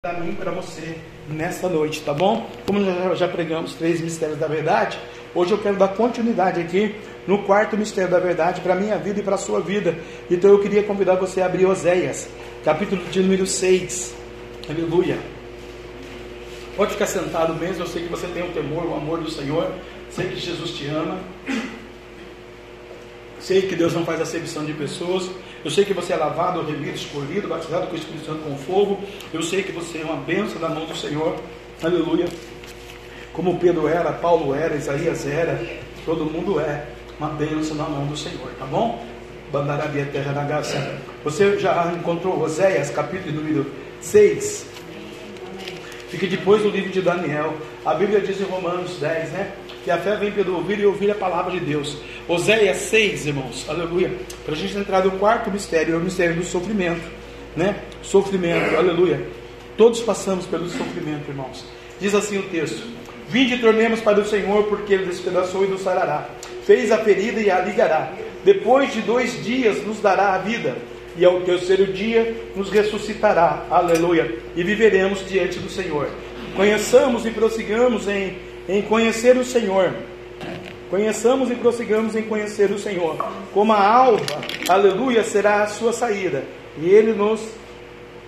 para mim e para você nesta noite, tá bom? Como já, já pregamos três mistérios da verdade, hoje eu quero dar continuidade aqui no quarto mistério da verdade para minha vida e para a sua vida. Então eu queria convidar você a abrir Oséias, capítulo de número 6. Aleluia. Pode ficar sentado mesmo, eu sei que você tem o temor, o amor do Senhor, sei que Jesus te ama. Sei que Deus não faz acepção de pessoas. Eu sei que você é lavado, remido, escolhido, batizado com o Espírito Santo com fogo. Eu sei que você é uma bênção da mão do Senhor. Aleluia. Como Pedro era, Paulo era, Isaías era, todo mundo é uma bênção na mão do Senhor, tá bom? Bandarabia terra da graça. Você já encontrou Oséias, capítulo número 6? Fique depois do livro de Daniel. A Bíblia diz em Romanos 10, né? Que a fé vem pelo ouvir e ouvir a palavra de Deus. Oséias 6, irmãos, aleluia. Para a gente entrar no quarto mistério, é o mistério do sofrimento, né? Sofrimento, aleluia. Todos passamos pelo sofrimento, irmãos. Diz assim o texto: Vinde e tornemos para o Senhor, porque ele despedaçou e nos sarará. Fez a ferida e a ligará. Depois de dois dias nos dará a vida, e ao terceiro dia nos ressuscitará. Aleluia. E viveremos diante do Senhor. Conheçamos e prossigamos em, em conhecer o Senhor. Conheçamos e prossigamos em conhecer o Senhor. Como a alva, aleluia, será a sua saída. E ele nos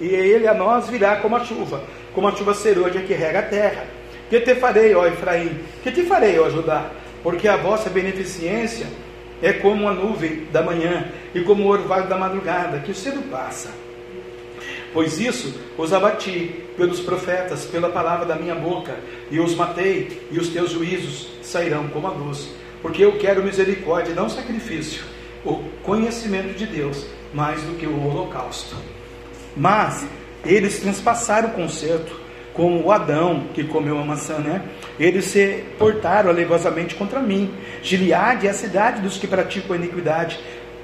e ele a nós virá como a chuva, como a chuva serôdia que rega a terra. Que te farei, ó Efraim? Que te farei, ó Judá? Porque a vossa beneficência é como a nuvem da manhã e como o orvalho da madrugada, que cedo passa. Pois isso os abati pelos profetas, pela palavra da minha boca, e os matei, e os teus juízos sairão como a luz. Porque eu quero misericórdia, não sacrifício, o conhecimento de Deus, mais do que o holocausto. Mas eles transpassaram o concerto, como o Adão que comeu a maçã, né? Eles se portaram alevosamente contra mim. Gileade é a cidade dos que praticam a iniquidade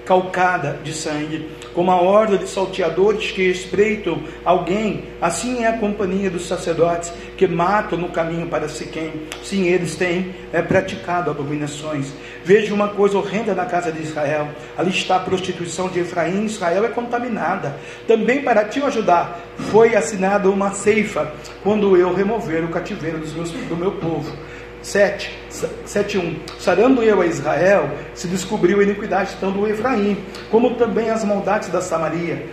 calcada de sangue, como a horda de salteadores que espreitam alguém, assim é a companhia dos sacerdotes que matam no caminho para Siquém. Sim, eles têm é, praticado abominações. Veja uma coisa horrenda na casa de Israel. Ali está a prostituição de Efraim. Israel é contaminada. Também para te ajudar, foi assinada uma ceifa quando eu remover o cativeiro dos meus, do meu povo. 7, 7.1 Sarando eu a Israel, se descobriu a iniquidade tanto do Efraim, como também as maldades da Samaria,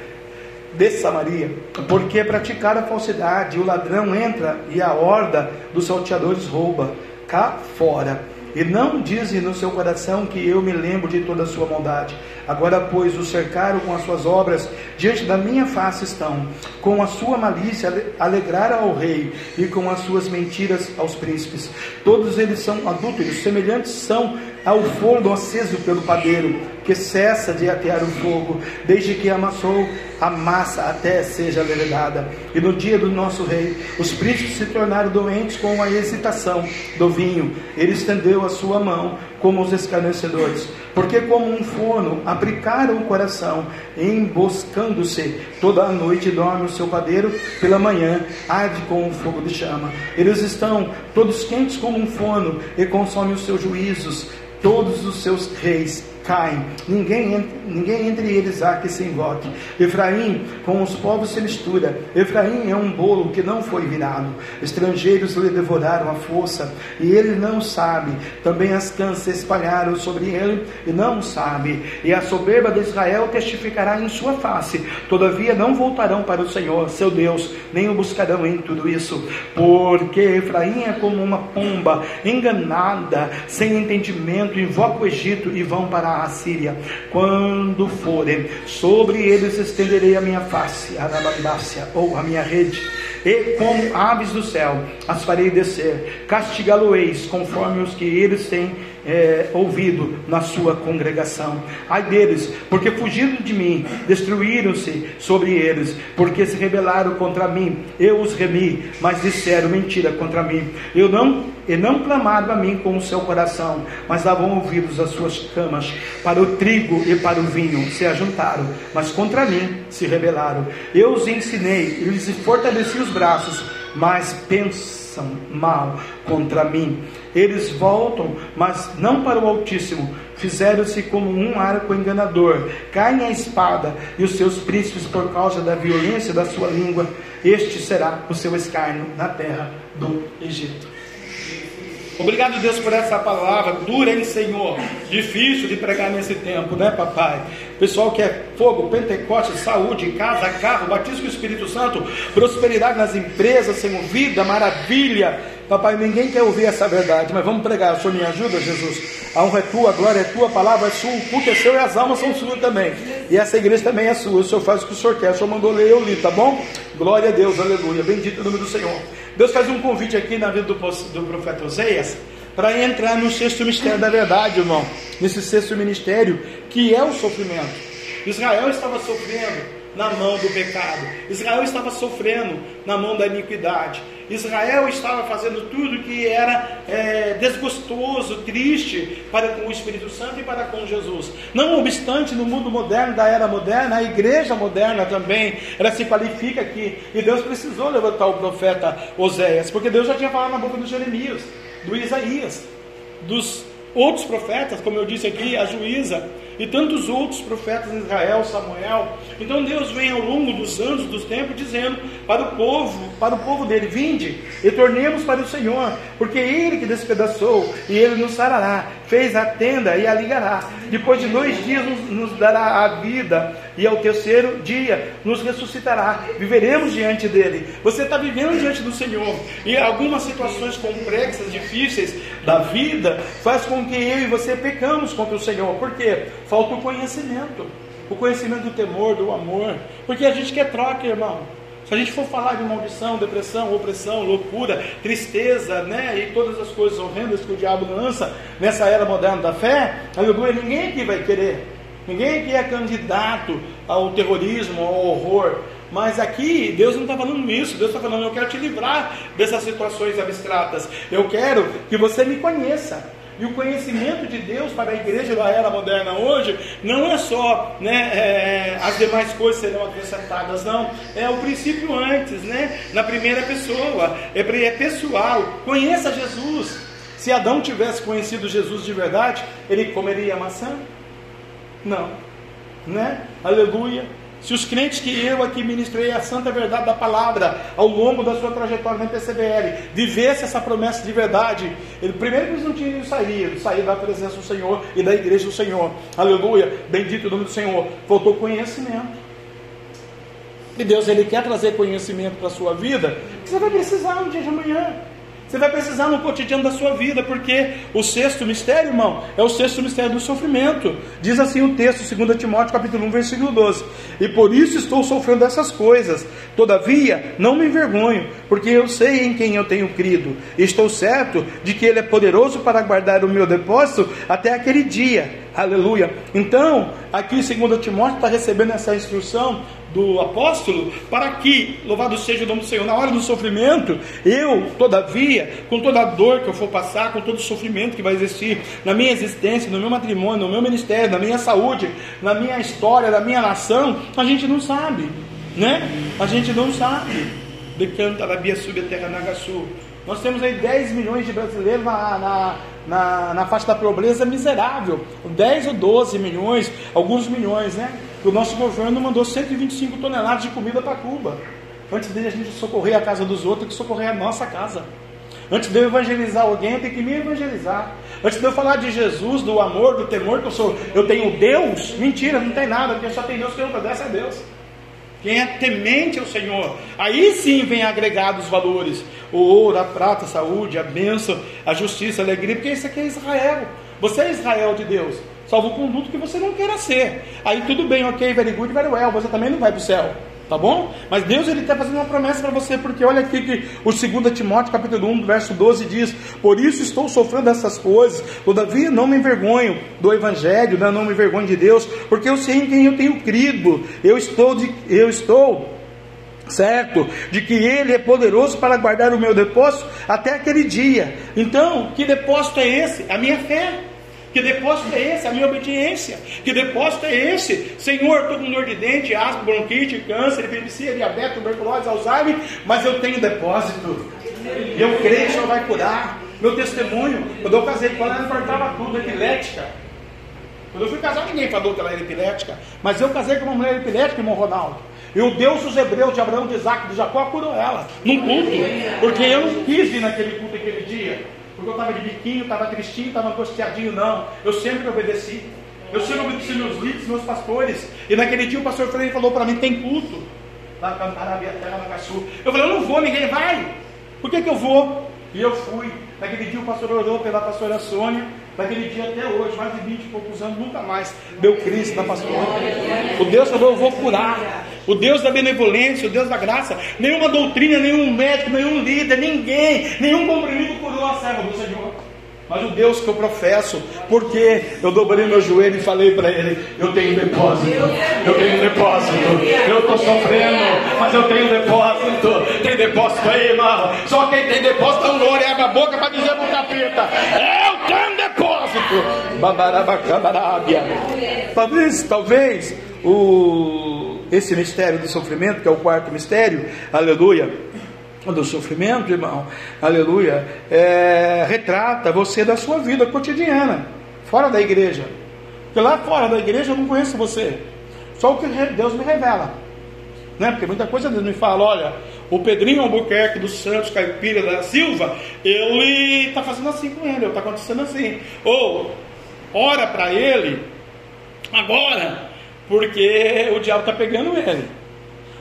de Samaria, porque praticar a falsidade, o ladrão entra e a horda dos salteadores rouba, cá fora. E não dizem no seu coração que eu me lembro de toda a sua maldade. Agora, pois, o cercaram com as suas obras, diante da minha face estão. Com a sua malícia alegraram ao rei, e com as suas mentiras aos príncipes. Todos eles são adúlteros, semelhantes são ao forno aceso pelo padeiro, que cessa de atear o fogo, desde que amassou a massa até seja levedada. E no dia do nosso rei, os príncipes se tornaram doentes com a hesitação do vinho. Ele estendeu a sua mão como os escarnecedores, porque como um forno aplicaram o coração, emboscando-se toda a noite dorme o seu padeiro, pela manhã arde com um fogo de chama. Eles estão todos quentes como um forno e consomem os seus juízos todos os seus reis caem, ninguém, ninguém entre eles há que se invoque. Efraim com os povos se mistura, Efraim é um bolo que não foi virado, estrangeiros lhe devoraram a força, e ele não sabe, também as cãs se espalharam sobre ele, e não sabe, e a soberba de Israel testificará em sua face, todavia não voltarão para o Senhor, seu Deus, nem o buscarão em tudo isso, porque Efraim é como uma pomba, enganada, sem entendimento, invoca o Egito e vão para a Síria. Quando forem, sobre eles estenderei a minha face, a ou a minha rede, e como aves do céu as farei descer, castigá-lo-eis conforme os que eles têm é, ouvido na sua congregação. Ai deles, porque fugiram de mim, destruíram-se sobre eles, porque se rebelaram contra mim. Eu os remi, mas disseram mentira contra mim. Eu não e não clamaram a mim com o seu coração, mas davam ouvidos às suas camas. Para o trigo e para o vinho se ajuntaram, mas contra mim se rebelaram. Eu os ensinei e lhes fortaleci os braços, mas pensam mal contra mim. Eles voltam, mas não para o Altíssimo. Fizeram-se como um arco enganador. Caem a espada e os seus príncipes por causa da violência da sua língua. Este será o seu escárnio na terra do Egito. Obrigado, Deus, por essa palavra dura, hein, Senhor? Difícil de pregar nesse tempo, né, papai? Pessoal que é fogo, Pentecoste, saúde, casa, carro, batismo com o Espírito Santo, prosperidade nas empresas, Senhor, vida, maravilha. Papai, ninguém quer ouvir essa verdade, mas vamos pregar. O Senhor me ajuda, Jesus. A honra é tua, a glória é tua, a palavra é sua, o culto é seu e as almas são suas também. E essa igreja também é sua. O Senhor faz o que o Senhor quer. O Senhor mandou ler, eu li, tá bom? Glória a Deus, aleluia. Bendito o nome do Senhor. Deus faz um convite aqui na vida do, do profeta Oséias para entrar no sexto mistério da verdade, irmão. Nesse sexto ministério que é o sofrimento. Israel estava sofrendo na mão do pecado. Israel estava sofrendo na mão da iniquidade. Israel estava fazendo tudo que era é, desgostoso, triste para com o Espírito Santo e para com Jesus. Não obstante, no mundo moderno, da era moderna, a igreja moderna também, ela se qualifica aqui. E Deus precisou levantar o profeta Oséias, porque Deus já tinha falado na boca do Jeremias, do Isaías, dos outros profetas, como eu disse aqui, a juíza e tantos outros profetas em Israel, Samuel. Então Deus vem ao longo dos anos, dos tempos, dizendo para o povo, para o povo dele, vinde e tornemos para o Senhor, porque é Ele que despedaçou e Ele nos sarará, fez a tenda e a ligará. Depois de dois dias nos, nos dará a vida e ao terceiro dia nos ressuscitará. Viveremos diante dele. Você está vivendo diante do Senhor e algumas situações complexas, difíceis da vida faz com que eu e você pecamos contra o Senhor. Por quê? Falta o conhecimento. O conhecimento do temor, do amor. Porque a gente quer troca, irmão. Se a gente for falar de maldição, depressão, opressão, loucura, tristeza, né, e todas as coisas horrendas que o diabo lança nessa era moderna da fé, aleluia, ninguém aqui vai querer. Ninguém aqui é candidato ao terrorismo, ao horror. Mas aqui Deus não está falando isso. Deus está falando, eu quero te livrar dessas situações abstratas. Eu quero que você me conheça. E o conhecimento de Deus para a igreja da era moderna hoje não é só né, é, as demais coisas serão acrescentadas, não. É o princípio antes, né? Na primeira pessoa, é, é pessoal. Conheça Jesus. Se Adão tivesse conhecido Jesus de verdade, ele comeria maçã? Não, né? Aleluia. Se os crentes que eu aqui ministrei a santa verdade da palavra ao longo da sua trajetória na PCBL vivesse essa promessa de verdade, ele, primeiro eles não tinham eles sair da presença do Senhor e da igreja do Senhor. Aleluia. Bendito o nome do Senhor. Faltou conhecimento. E Deus ele quer trazer conhecimento para a sua vida, você vai precisar no dia de amanhã. Você vai precisar no cotidiano da sua vida, porque o sexto mistério, irmão, é o sexto mistério do sofrimento. Diz assim o texto, 2 Timóteo capítulo 1, versículo 12. E por isso estou sofrendo essas coisas. Todavia, não me envergonho, porque eu sei em quem eu tenho crido. Estou certo de que Ele é poderoso para guardar o meu depósito até aquele dia. Aleluia. Então, aqui 2 Timóteo está recebendo essa instrução do apóstolo para que, louvado seja o nome do Senhor, na hora do sofrimento, eu, todavia, com toda a dor que eu for passar, com todo o sofrimento que vai existir na minha existência, no meu matrimônio, no meu ministério, na minha saúde, na minha história, na minha nação, a gente não sabe, né? A gente não sabe. Decanta Bia Sub Terra Nagasu. Nós temos aí 10 milhões de brasileiros na, na, na, na faixa da pobreza miserável. 10 ou 12 milhões, alguns milhões, né? O nosso governo mandou 125 toneladas de comida para Cuba. Antes de a gente socorrer a casa dos outros, tem que socorrer a nossa casa. Antes de eu evangelizar alguém, tem que me evangelizar. Antes de eu falar de Jesus, do amor, do temor que eu sou, eu tenho Deus. Mentira, não tem nada, porque só tem Deus que eu obedece a Deus. Quem é temente ao Senhor, aí sim vem agregados valores: o ouro, a prata, a saúde, a bênção, a justiça, a alegria, porque isso aqui é Israel. Você é Israel de Deus. Salvo o conduto que você não queira ser. Aí tudo bem, ok, very good, very well. Você também não vai para o céu. Tá bom? Mas Deus ele está fazendo uma promessa para você, porque olha aqui que o 2 Timóteo capítulo 1, verso 12 diz: Por isso estou sofrendo essas coisas, todavia não me envergonho do Evangelho, né? não me envergonho de Deus, porque eu sei em quem eu tenho crido, eu estou, de, eu estou certo? De que Ele é poderoso para guardar o meu depósito até aquele dia. Então, que depósito é esse? A minha fé. Que depósito é esse? A minha obediência. Que depósito é esse? Senhor, estou com dor de dente, asma, bronquite, câncer, epilepsia, diabetes, tuberculose, Alzheimer, mas eu tenho depósito. E eu creio que o Senhor vai curar. Meu testemunho, quando eu casei com ela, ela importava tudo, epilética. Quando eu fui casar, ninguém falou que ela era epilética. Mas eu casei com uma mulher epilética, irmão Ronaldo. E o Deus dos Hebreus, de Abraão, de Isaac, de Jacó, curou ela. Num culto. Porque eu não quis ir naquele culto aquele dia. Porque eu estava de biquinho, estava tristinho, estava angustiadinho. Não. Eu sempre obedeci. Eu sempre obedeci meus líderes, meus pastores. E naquele dia o pastor Freire falou para mim: tem culto. Lá cantar a minha terra na. Eu falei: eu não vou, ninguém vai. Por que, que eu vou? E eu fui. Naquele dia o pastor orou pela pastora Sônia. Naquele dia até hoje, mais de 20 e poucos anos, nunca mais deu crise na pastora. O Deus falou: eu vou curar. O Deus da benevolência, o Deus da graça. Nenhuma doutrina, nenhum médico, nenhum líder, ninguém, nenhum comprimido curou a serva do Senhor mas o Deus que eu professo, porque eu dobrei meu joelho e falei para ele: Eu tenho depósito, eu tenho depósito, eu estou sofrendo, mas eu tenho depósito. Tem depósito aí, irmão. Só quem tem depósito, não glória, abre a boca para dizer para capeta: Eu tenho depósito. Babarabacabarábia. Talvez, talvez, o, esse mistério do sofrimento, que é o quarto mistério, aleluia do sofrimento, irmão, aleluia, é, retrata você da sua vida cotidiana, fora da igreja. Porque lá fora da igreja eu não conheço você, só o que Deus me revela. Né? Porque muita coisa Deus me fala, olha, o Pedrinho Albuquerque dos Santos Caipira da Silva, ele está fazendo assim com ele, está acontecendo assim. Ou, ora para ele, agora, porque o diabo está pegando ele.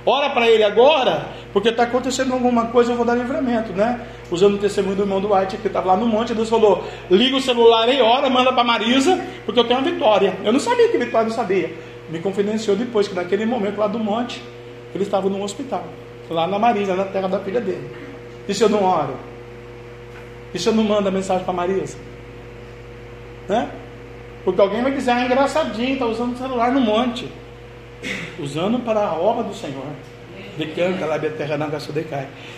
Ora para ele agora, porque está acontecendo alguma coisa, eu vou dar livramento, né? Usando o testemunho do irmão do White, que estava lá no monte, Deus falou: liga o celular aí, hora, manda para Marisa, porque eu tenho uma vitória. Eu não sabia que Vitória não sabia. Me confidenciou depois que naquele momento lá do monte, ele estava no hospital, lá na Marisa, na terra da filha dele. E se eu não oro? E se eu não mando a mensagem para Marisa? Né? Porque alguém vai dizer, ah, engraçadinho, está usando o celular no monte. Usando para a obra do Senhor.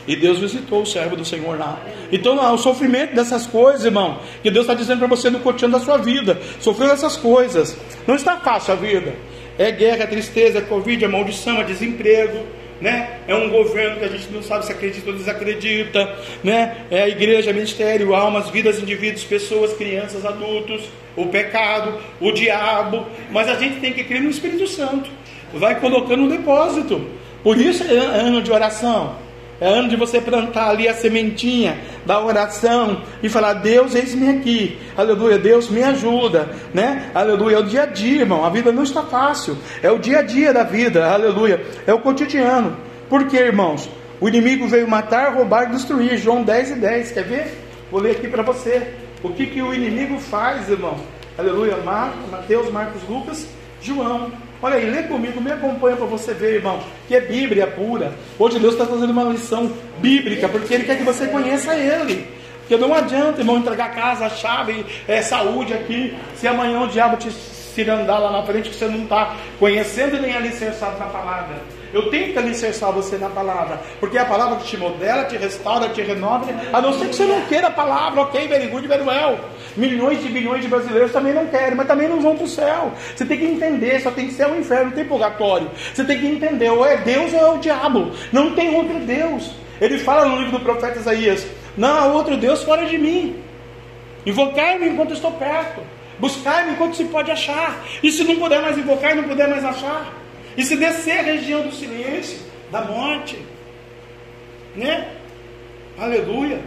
E Deus visitou o servo do Senhor lá. Então, o sofrimento dessas coisas, irmão, que Deus está dizendo para você no cotidiano da sua vida, sofrendo essas coisas. Não está fácil a vida. É guerra, é tristeza, é Covid, é maldição, é desemprego. Né? É um governo que a gente não sabe se acredita ou desacredita, né? É a igreja, ministério, almas, vidas, indivíduos, pessoas, crianças, adultos, o pecado, o diabo, mas a gente tem que crer no Espírito Santo. Vai colocando um depósito. Por isso é ano de oração. É ano de você plantar ali a sementinha da oração e falar: Deus, eis-me aqui. Aleluia, Deus me ajuda, né? Aleluia, é o dia a dia, irmão. A vida não está fácil. É o dia a dia da vida. Aleluia, é o cotidiano. Por quê, irmãos? O inimigo veio matar, roubar e destruir. João 10 e 10. Quer ver? Vou ler aqui para você. O que, que o inimigo faz, irmão? Aleluia. Marcos, Mateus, Marcos, Lucas, João. Olha aí, lê comigo, me acompanha para você ver, irmão, que é Bíblia pura. Hoje Deus está fazendo uma lição bíblica, porque Ele quer que você conheça Ele. Porque não adianta, irmão, entregar casa, chave, é, saúde aqui, se amanhã o diabo te cirandar lá na frente que você não está conhecendo nem alicerçado na palavra. Eu tenho que alicerçar você na palavra, porque é a palavra que te modela, te restaura, te renova, a não ser que você não queira a palavra, ok, very good, very well. Milhões de bilhões de brasileiros também não querem, mas também não vão para o céu. Você tem que entender, só tem que ser o inferno, não tem purgatório. Você tem que entender, ou é Deus ou é o diabo. Não tem outro Deus. Ele fala no livro do profeta Isaías: Não há outro Deus fora de mim. Invocai-me enquanto estou perto. Buscai-me enquanto se pode achar. E se não puder mais invocar e não puder mais achar? E se descer a região do silêncio, da morte? Né? Aleluia.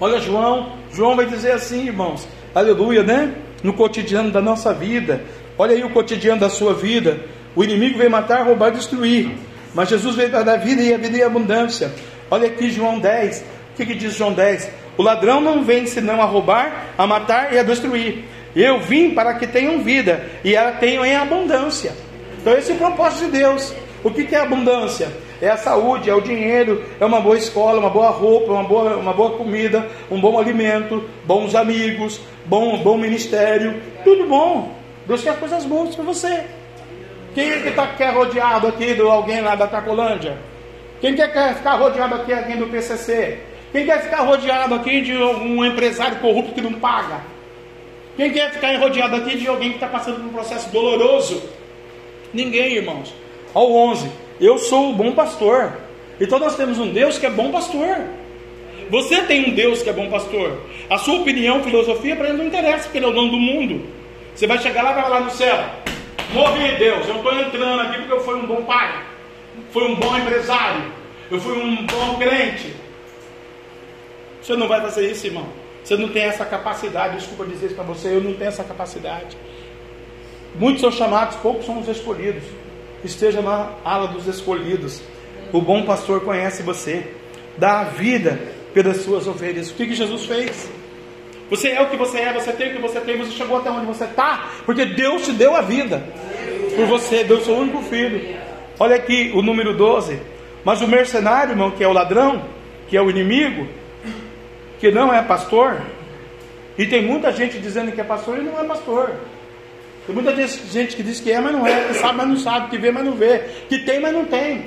Olha João, João vai dizer assim, irmãos, aleluia, né? No cotidiano da nossa vida, olha aí o cotidiano da sua vida. O inimigo veio matar, roubar, destruir, mas Jesus veio dar a vida e a vida em abundância. Olha aqui João 10, o que, que diz João 10? O ladrão não vem senão a roubar, a matar e a destruir. Eu vim para que tenham vida e ela tenham em abundância. Então esse é o propósito de Deus. O que, que é abundância? é a saúde, é o dinheiro, é uma boa escola, uma boa roupa, uma boa, uma boa comida, um bom alimento, bons amigos, bom, bom ministério, tudo bom. Deus quer coisas boas para você. Quem é que tá, quer rodeado aqui de alguém lá da Tacolândia? Quem quer, quer ficar rodeado aqui alguém do PCC? Quem quer ficar rodeado aqui de um empresário corrupto que não paga? Quem quer ficar rodeado aqui de alguém que está passando por um processo doloroso? Ninguém, irmãos. Ao 11. Eu sou o bom pastor. Então nós temos um Deus que é bom pastor. Você tem um Deus que é bom pastor. A sua opinião, filosofia, para ele não interessa, porque ele é o dono do mundo. Você vai chegar lá e vai lá no céu. Morri, Deus, eu estou entrando aqui porque eu fui um bom pai, fui um bom empresário, eu fui um bom crente. Você não vai fazer isso, irmão. Você não tem essa capacidade. Desculpa dizer isso para você, eu não tenho essa capacidade. Muitos são chamados, poucos são os escolhidos. Esteja na ala dos escolhidos. O bom pastor conhece você, dá a vida pelas suas ovelhas. O que, que Jesus fez? Você é o que você é, você tem o que você tem, você chegou até onde você está, porque Deus te deu a vida por você, Deus seu único filho. Olha aqui o número 12. Mas o mercenário, irmão, que é o ladrão, que é o inimigo, que não é pastor, e tem muita gente dizendo que é pastor e não é pastor. Tem muita gente que diz que é, mas não é, que sabe, mas não sabe, que vê, mas não vê, que tem, mas não tem,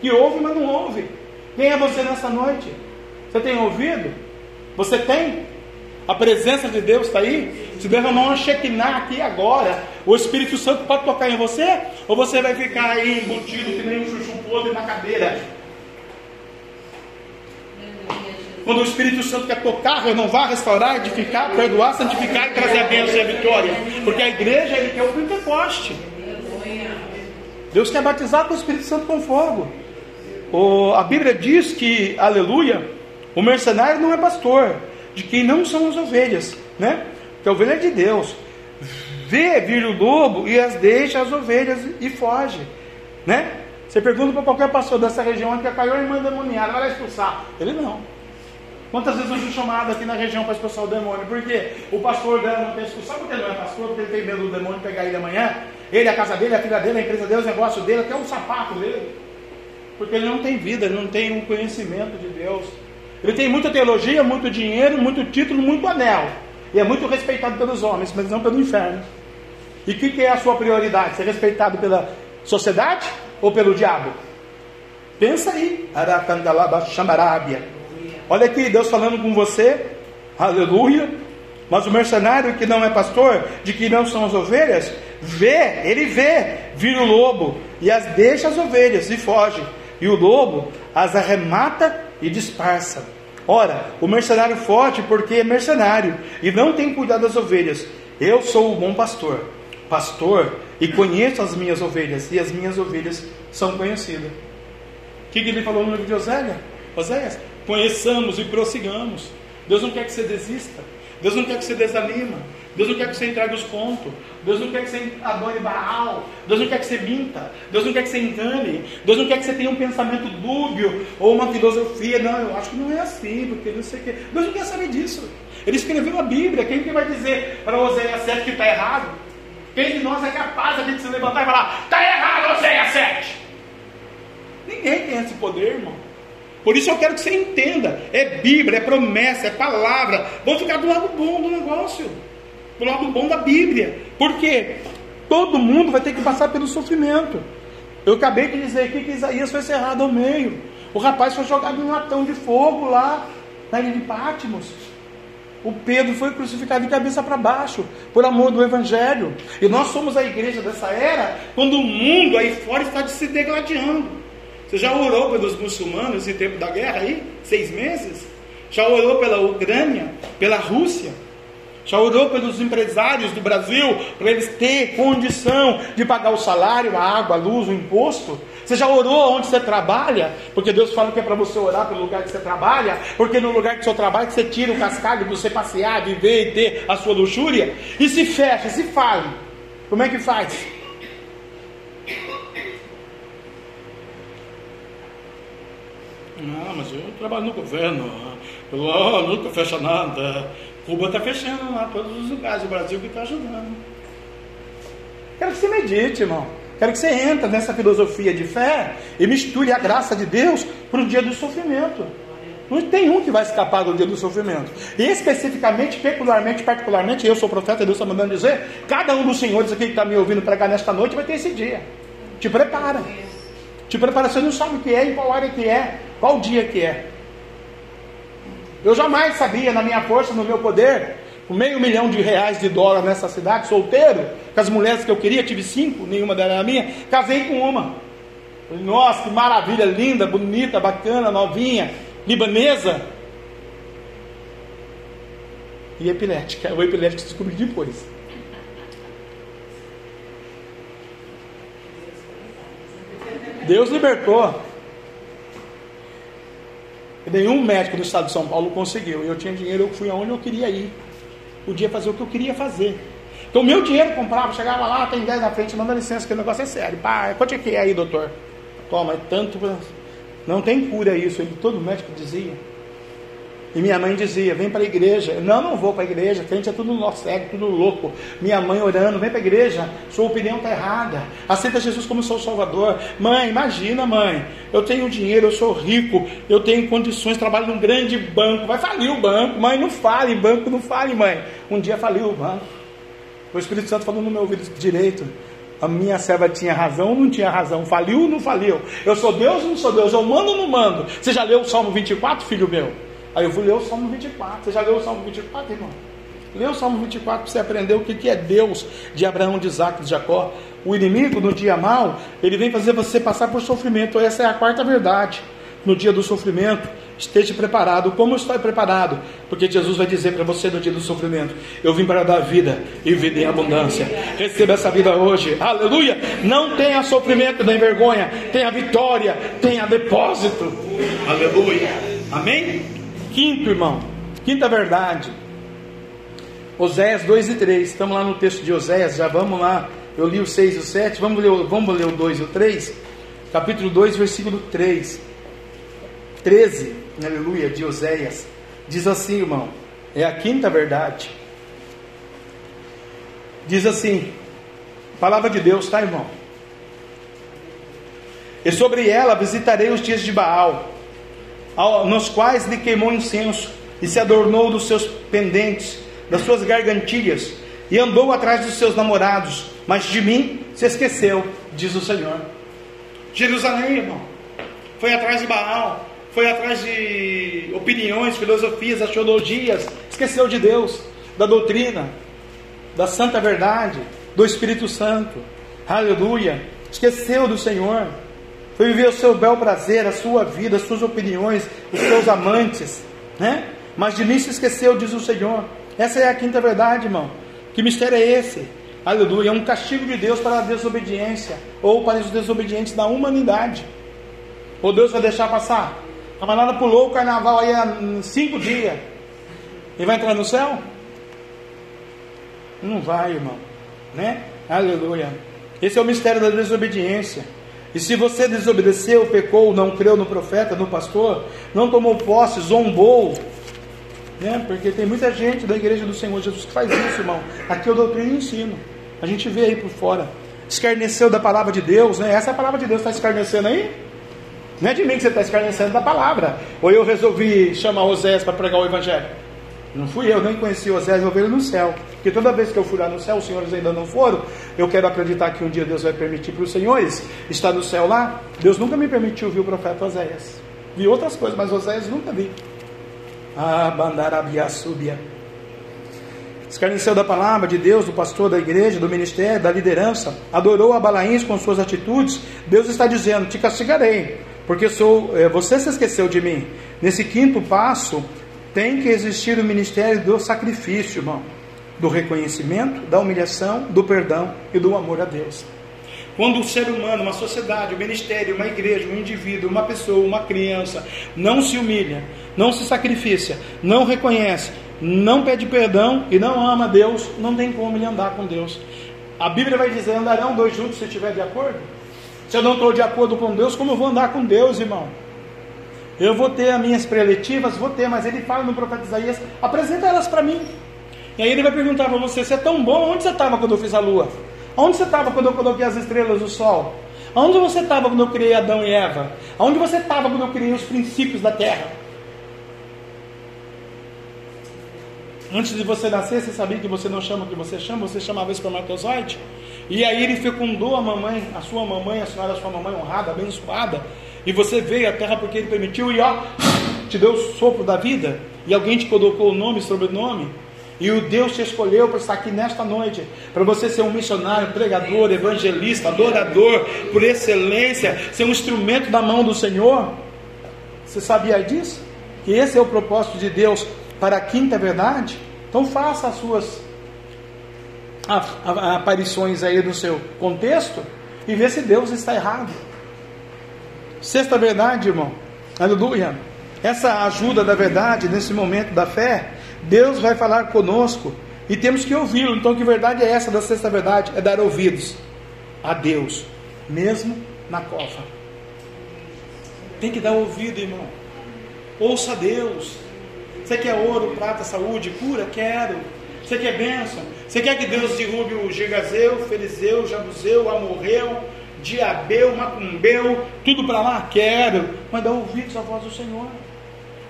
que ouve, mas não ouve. Quem é você nessa noite? Você tem ouvido? Você tem? A presença de Deus está aí? Se derramar uma Shekinah aqui agora, o Espírito Santo pode tocar em você? Ou você vai ficar aí embutido que nem um chuchu podre na cadeira? Quando o Espírito Santo quer tocar, renovar, restaurar, edificar, perdoar, santificar e trazer a bênção e a vitória. Porque a igreja, ele quer o Pentecoste. Deus quer batizar com o Espírito Santo com fogo. O, a Bíblia diz que, aleluia, o mercenário não é pastor, de quem não são as ovelhas, né? Que a ovelha é de Deus. Vê vir o lobo e as deixa as ovelhas e foge, né? Você pergunta para qualquer pastor dessa região onde caiu a irmã demoniada, vai lá expulsar. Ele não. Quantas vezes eu fui chamado aqui na região para expulsar o demônio? Porque o pastor dela não tem expulsão, porque ele não é pastor, porque ele tem medo do demônio pegar ele amanhã. Ele, a casa dele, a filha dele, a empresa dele, o negócio dele, até o sapato dele. Porque ele não tem vida, ele não tem um conhecimento de Deus. Ele tem muita teologia, muito dinheiro, muito título, muito anel. E é muito respeitado pelos homens, mas não pelo inferno. E o que, que é a sua prioridade? Ser respeitado pela sociedade ou pelo diabo? Pensa aí. Aracandalaba Xambarábia. Olha aqui, Deus falando com você, aleluia. Mas o mercenário que não é pastor, de que não são as ovelhas, vê, ele vê, vira o lobo e as deixa as ovelhas e foge. E o lobo as arremata e dispersa. Ora, o mercenário foge porque é mercenário e não tem cuidado das ovelhas. Eu sou o bom pastor, pastor, e conheço as minhas ovelhas, e as minhas ovelhas são conhecidas. O que, que ele falou no livro de Oséias? Oséias, conheçamos e prossigamos. Deus não quer que você desista. Deus não quer que você desanima. Deus não quer que você entregue os pontos. Deus não quer que você adore Baal. Deus não quer que você minta. Deus não quer que você engane. Deus não quer que você tenha um pensamento dúbio ou uma filosofia. Não, eu acho que não é assim, porque não sei o quê. Deus não quer saber disso. Ele escreveu a Bíblia. Quem que vai dizer para Oséias 7 que está errado? Quem de nós é capaz de se levantar e falar: está errado, Oséias 7? Ninguém tem esse poder, irmão. Por isso eu quero que você entenda: é Bíblia, é promessa, é palavra. Vamos ficar do lado bom do negócio, do lado bom da Bíblia. Por quê? Todo mundo vai ter que passar pelo sofrimento. Eu acabei de dizer aqui que Isaías foi cerrado ao meio. O rapaz foi jogado em um latão de fogo lá na ilha de Pátimos. O Pedro foi crucificado de cabeça para baixo, por amor do Evangelho. E nós somos a igreja dessa era, quando o mundo aí fora está se degladiando. Você já orou pelos muçulmanos em tempo da guerra aí? Seis meses? Já orou pela Ucrânia? Pela Rússia? Já orou pelos empresários do Brasil para eles terem condição de pagar o salário, a água, a luz, o imposto? Você já orou onde você trabalha? Porque Deus fala que é para você orar pelo lugar que você trabalha, porque no lugar que você trabalha você tira o cascalho para você passear, viver e ter a sua luxúria. E se fecha, se fale. Como é que faz? Não, mas eu trabalho no governo. Eu nunca fecha nada. Cuba está fechando lá todos os lugares. O Brasil que está ajudando. Quero que você medite, irmão. Quero que você entre nessa filosofia de fé e misture a graça de Deus para o dia do sofrimento. Não tem um que vai escapar do dia do sofrimento. E especificamente, peculiarmente, particularmente, eu sou profeta, Deus está mandando dizer, cada um dos senhores aqui que está me ouvindo pregar nesta noite vai ter esse dia. Te prepara. Te prepara, você não sabe o que é e qual área que é. Qual dia que é? Eu jamais sabia, na minha força, no meu poder, com meio milhão de reais de dólar nessa cidade, solteiro, com as mulheres que eu queria, tive cinco, nenhuma delas era minha, casei com uma. Nossa, que maravilha, linda, bonita, bacana, novinha, libanesa, e epilética. O epilético descobri depois. Deus libertou. Nenhum médico do estado de São Paulo conseguiu. Eu tinha dinheiro, eu fui aonde eu queria ir. Podia fazer o que eu queria fazer. Então, meu dinheiro comprava, chegava lá, tem 10 na frente, manda licença, que o negócio é sério. Pá, quanto é que é aí, doutor? Toma, é tanto. Não tem cura isso. Todo médico dizia. E minha mãe dizia: Vem para a igreja. Não, não vou para a igreja. Crente é tudo cego, tudo louco. Minha mãe orando: Vem para a igreja. Sua opinião está errada. Aceita Jesus como seu Salvador. Mãe, imagina, mãe. Eu tenho dinheiro, eu sou rico, eu tenho condições, trabalho num grande banco. Vai falir o banco. Mãe, não fale, banco, não fale, mãe. Um dia faliu o banco. O Espírito Santo falou no meu ouvido direito. A minha serva tinha razão ou não tinha razão? Faliu ou não faliu? Eu sou Deus ou não sou Deus? Eu mando ou não mando? Você já leu o Salmo 24, filho meu? Aí eu vou ler o Salmo 24. Você já leu o Salmo 24, irmão? Lê o Salmo 24 para você aprender o que é Deus de Abraão, de Isaac, de Jacó. O inimigo, no dia mal, ele vem fazer você passar por sofrimento. Essa é a quarta verdade. No dia do sofrimento, esteja preparado. Como estou preparado? Porque Jesus vai dizer para você no dia do sofrimento: Eu vim para dar vida e vida em abundância. Receba essa vida hoje. Aleluia! Não tenha sofrimento nem vergonha. Tenha vitória. Tenha depósito. Aleluia. Amém? Quinto, irmão, quinta verdade. Oséias 2 e 3. Estamos lá no texto de Oséias, já vamos lá. Eu li o 6 e o 7. Vamos ler, vamos ler o 2 e o 3. Capítulo 2, versículo 3. 13, aleluia, de Oséias. Diz assim, irmão. É a quinta verdade. Diz assim: Palavra de Deus, tá, irmão? E sobre ela visitarei os dias de Baal nos quais lhe queimou incenso e se adornou dos seus pendentes, das suas gargantilhas, e andou atrás dos seus namorados, mas de mim se esqueceu, diz o Senhor. Jerusalém, irmão, foi atrás de Baal, foi atrás de opiniões, filosofias, astrologias, esqueceu de Deus, da doutrina, da santa verdade, do Espírito Santo, aleluia, esqueceu do Senhor foi viver o seu bel prazer, a sua vida, as suas opiniões, os seus amantes, né? Mas de mim se esqueceu, diz o Senhor. Essa é a quinta verdade, irmão. Que mistério é esse? Aleluia. É um castigo de Deus para a desobediência, ou para os desobedientes da humanidade. Ou Deus vai deixar passar? A camarada pulou o carnaval aí há cinco dias. E vai entrar no céu? Não vai, irmão. Né? Aleluia. Esse é o mistério da desobediência. E se você desobedeceu, pecou, não creu no profeta, no pastor, não tomou posse, zombou, né? porque tem muita gente da igreja do Senhor Jesus que faz isso, irmão. Aqui eu doutrino e ensino. A gente vê aí por fora. Escarneceu da palavra de Deus, né? Essa é palavra de Deus está escarnecendo aí? Não é de mim que você está escarnecendo da palavra. Ou eu resolvi chamar Osés para pregar o evangelho. Não fui eu, nem conheci Osés, ele no céu. Porque toda vez que eu fui lá no céu, os senhores ainda não foram. Eu quero acreditar que um dia Deus vai permitir para os senhores estar no céu lá. Deus nunca me permitiu ver o profeta Oséias. Vi outras coisas, mas Oséias nunca vi. Ah, bandarabia subia. Escarneceu da palavra de Deus, do pastor, da igreja, do ministério, da liderança, adorou a Balaíns com suas atitudes. Deus está dizendo: Te castigarei, porque sou, eh, você se esqueceu de mim. Nesse quinto passo, tem que existir o ministério do sacrifício, irmão, do reconhecimento, da humilhação, do perdão e do amor a Deus. Quando o ser humano, uma sociedade, um ministério, uma igreja, um indivíduo, uma pessoa, uma criança não se humilha, não se sacrifica, não reconhece, não pede perdão e não ama Deus, não tem como ele andar com Deus. A Bíblia vai dizer: andarão dois juntos se estiver de acordo? Se eu não estou de acordo com Deus, como eu vou andar com Deus, irmão? Eu vou ter as minhas preletivas, vou ter, mas ele fala no profeta Isaías: apresenta elas para mim. E aí ele vai perguntar para você: você é tão bom, onde você estava quando eu fiz a lua? Onde você estava quando eu coloquei as estrelas, o sol? Onde você estava quando eu criei Adão e Eva? Onde você estava quando eu criei os princípios da terra? Antes de você nascer, você sabia que você não chama o que você chama, você chamava espermatozoide. E aí ele fecundou a mamãe, a sua mamãe, a senhora, a sua mamãe honrada, abençoada. E você veio à terra porque ele permitiu e ó, te deu o sopro da vida. E alguém te colocou o nome sobre o nome. E o Deus te escolheu para estar aqui nesta noite, para você ser um missionário, pregador, evangelista, adorador, por excelência, ser um instrumento da mão do Senhor. Você sabia disso? Que esse é o propósito de Deus para a quinta verdade? Então faça as suas aparições aí no seu contexto e vê se Deus está errado. Sexta verdade, irmão. Aleluia. Essa ajuda da verdade nesse momento da fé, Deus vai falar conosco e temos que ouvi-lo. Então, que verdade é essa da sexta verdade? É dar ouvidos a Deus, mesmo na cova. Tem que dar ouvido, irmão. Ouça a Deus. Você quer ouro, prata, saúde, cura? Quero. Você quer bênção? Você quer que Deus derrube o Gigazeu, Ferizeu, Jabuzeu, Amorreu, Diabeu, Macumbeu, tudo para lá? Quero. Mas dá ouvidos à voz do Senhor.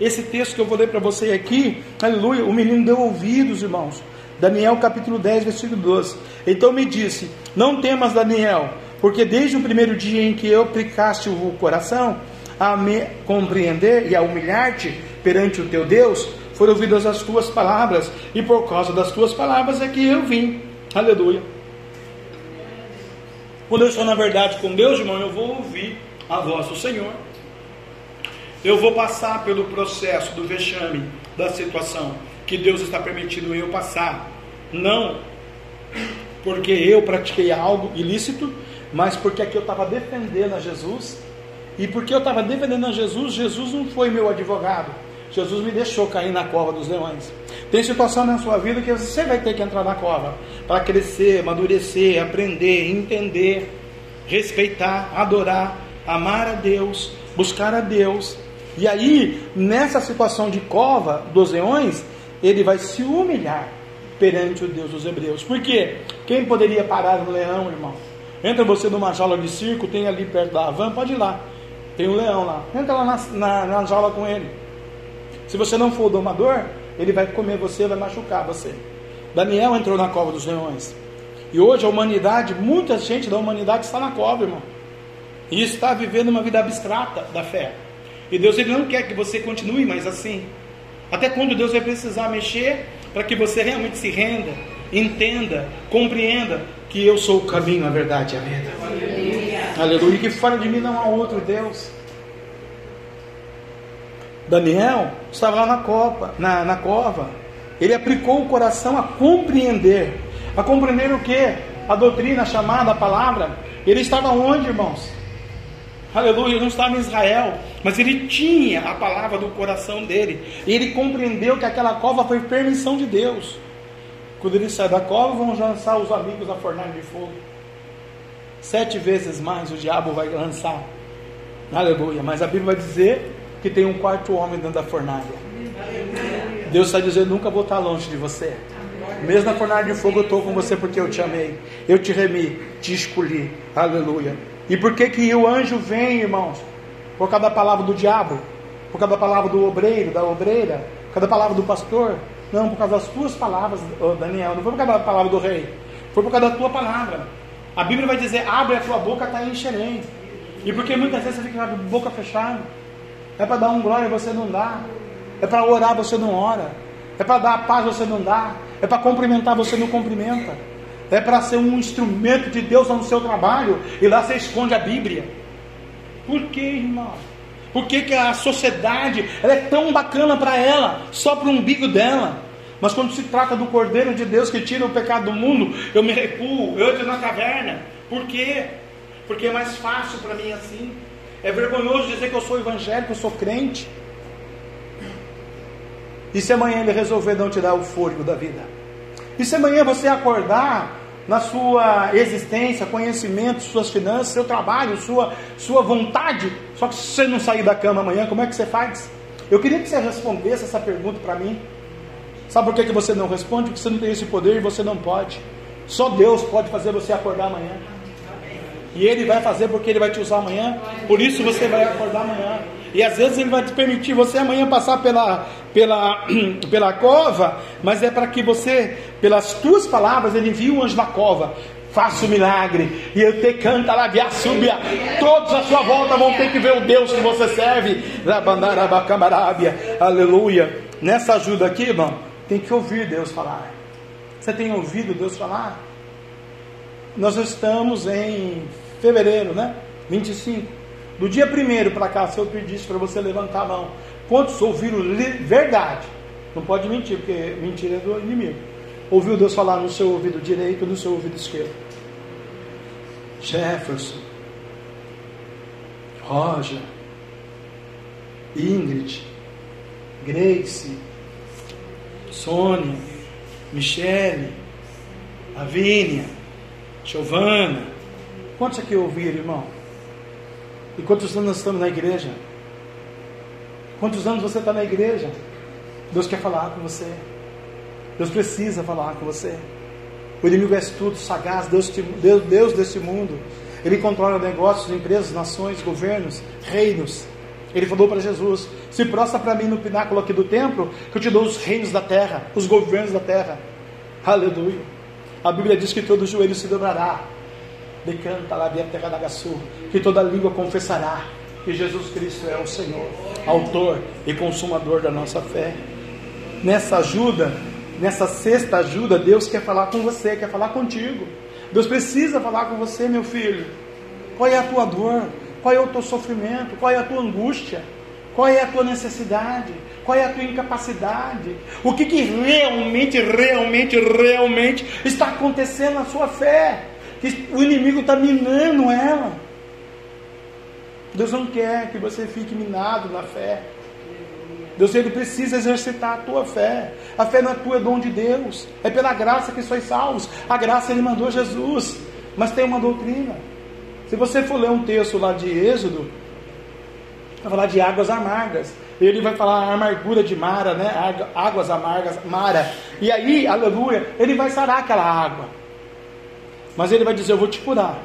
Esse texto que eu vou ler para você aqui, aleluia, o menino deu ouvidos, irmãos. Daniel capítulo 10, versículo 12. Então me disse: Não temas, Daniel, porque desde o primeiro dia em que eu aplicaste o coração a me compreender e a humilhar-te perante o teu Deus, foram ouvidas as tuas palavras, e por causa das tuas palavras é que eu vim. Aleluia. Quando eu estou na verdade com Deus, irmão, eu vou ouvir a voz do Senhor. Eu vou passar pelo processo do vexame, da situação que Deus está permitindo eu passar. Não porque eu pratiquei algo ilícito, mas porque aqui eu estava defendendo a Jesus. E porque eu estava defendendo a Jesus, Jesus não foi meu advogado. Jesus me deixou cair na cova dos leões. Tem situação na sua vida que você vai ter que entrar na cova para crescer, amadurecer, aprender, entender, respeitar, adorar, amar a Deus, buscar a Deus. E aí, nessa situação de cova dos leões, ele vai se humilhar perante o Deus dos hebreus. Por quê? Quem poderia parar um leão, irmão? Entra você numa jaula de circo, tem ali perto da van, pode ir lá. Tem um leão lá. Entra lá na, na, na jaula com ele. Se você não for o domador, ele vai comer você, vai machucar você. Daniel entrou na cova dos leões. E hoje a humanidade, muita gente da humanidade está na cova, irmão. E está vivendo uma vida abstrata da fé. E Deus ele não quer que você continue mais assim. Até quando Deus vai precisar mexer para que você realmente se renda, entenda, compreenda que eu sou o caminho, a verdade e a vida. Aleluia. Aleluia. E que fora de mim não há outro Deus. Daniel estava lá na copa, na, na cova. Ele aplicou o coração a compreender. A compreender o que? A doutrina, chamada, a palavra. Ele estava onde, irmãos? Aleluia, ele não estava em Israel, mas ele tinha a palavra do coração dele. E ele compreendeu que aquela cova foi permissão de Deus. Quando ele sai da cova, vão lançar os amigos a fornalha de fogo. Sete vezes mais o diabo vai lançar. Aleluia. Mas a Bíblia vai dizer que tem um quarto homem dentro da fornalha. Deus está dizendo: nunca vou estar longe de você. Mesmo na fornalha de fogo, eu estou com você porque eu te amei. Eu te remi, te escolhi. Aleluia. E por que que o anjo vem, irmãos? Por causa da palavra do diabo? Por causa da palavra do obreiro, da obreira? Por causa da palavra do pastor? Não, por causa das tuas palavras, Daniel. Não foi por causa da palavra do rei. Foi por causa da tua palavra. A Bíblia vai dizer: abre a tua boca, está encherei. E porque muitas vezes você fica com a boca fechada. É para dar um glória você não dá. É para orar você não ora. É para dar a paz você não dá. É para cumprimentar você não cumprimenta é para ser um instrumento de Deus no seu trabalho e lá você esconde a Bíblia. Por que, irmão? Por que, que a sociedade é tão bacana para ela, só para o umbigo dela? Mas quando se trata do Cordeiro de Deus que tira o pecado do mundo, eu me recuo, eu entro na caverna. Por quê? Porque é mais fácil para mim assim. É vergonhoso dizer que eu sou evangélico, eu sou crente. E se amanhã ele resolver não te dar o fôlego da vida? E se amanhã você acordar na sua existência, conhecimento, suas finanças, seu trabalho, sua, sua vontade. Só que se você não sair da cama amanhã, como é que você faz? Eu queria que você respondesse essa pergunta para mim. Sabe por que, que você não responde? Porque você não tem esse poder e você não pode. Só Deus pode fazer você acordar amanhã. E Ele vai fazer porque Ele vai te usar amanhã. Por isso você vai acordar amanhã. E às vezes Ele vai te permitir você amanhã passar pela, pela, pela cova, mas é para que você, pelas tuas palavras, Ele envie um anjo na cova. Faça o milagre, e eu te canta lá, via súbia. Todos à sua volta vão ter que ver o Deus que você serve. Aleluia. Nessa ajuda aqui, irmão, tem que ouvir Deus falar. Você tem ouvido Deus falar? Nós estamos em fevereiro, né? 25. Do dia primeiro para cá, se eu pedisse para você levantar a mão, quantos ouviram verdade? Não pode mentir, porque mentira é do inimigo. Ouviu Deus falar no seu ouvido direito no seu ouvido esquerdo? Jefferson, Roger, Ingrid, Grace, Sônia, Michele, Lavínia, Giovana. Quantos aqui ouviram, irmão? E quantos anos nós estamos na igreja? Quantos anos você está na igreja? Deus quer falar com você. Deus precisa falar com você. O inimigo é astuto, sagaz, Deus, Deus, Deus desse mundo. Ele controla negócios, empresas, nações, governos, reinos. Ele falou para Jesus: Se prostra para mim no pináculo aqui do templo, que eu te dou os reinos da terra, os governos da terra. Aleluia. A Bíblia diz que todo joelho se dobrará. Decanta lá da Gaçu, que toda língua confessará que Jesus Cristo é o Senhor, autor e consumador da nossa fé. Nessa ajuda, nessa sexta ajuda, Deus quer falar com você, quer falar contigo. Deus precisa falar com você, meu filho. Qual é a tua dor? Qual é o teu sofrimento? Qual é a tua angústia? Qual é a tua necessidade? Qual é a tua incapacidade? O que, que realmente, realmente, realmente está acontecendo na sua fé? Que o inimigo está minando ela. Deus não quer que você fique minado na fé. Deus ele precisa exercitar a tua fé. A fé é tua, é dom de Deus. É pela graça que sois salvos. A graça ele mandou Jesus. Mas tem uma doutrina. Se você for ler um texto lá de Êxodo, vai falar de águas amargas. Ele vai falar amargura de Mara, né? Águas amargas, Mara. E aí, aleluia, ele vai sarar aquela água. Mas ele vai dizer: Eu vou te curar.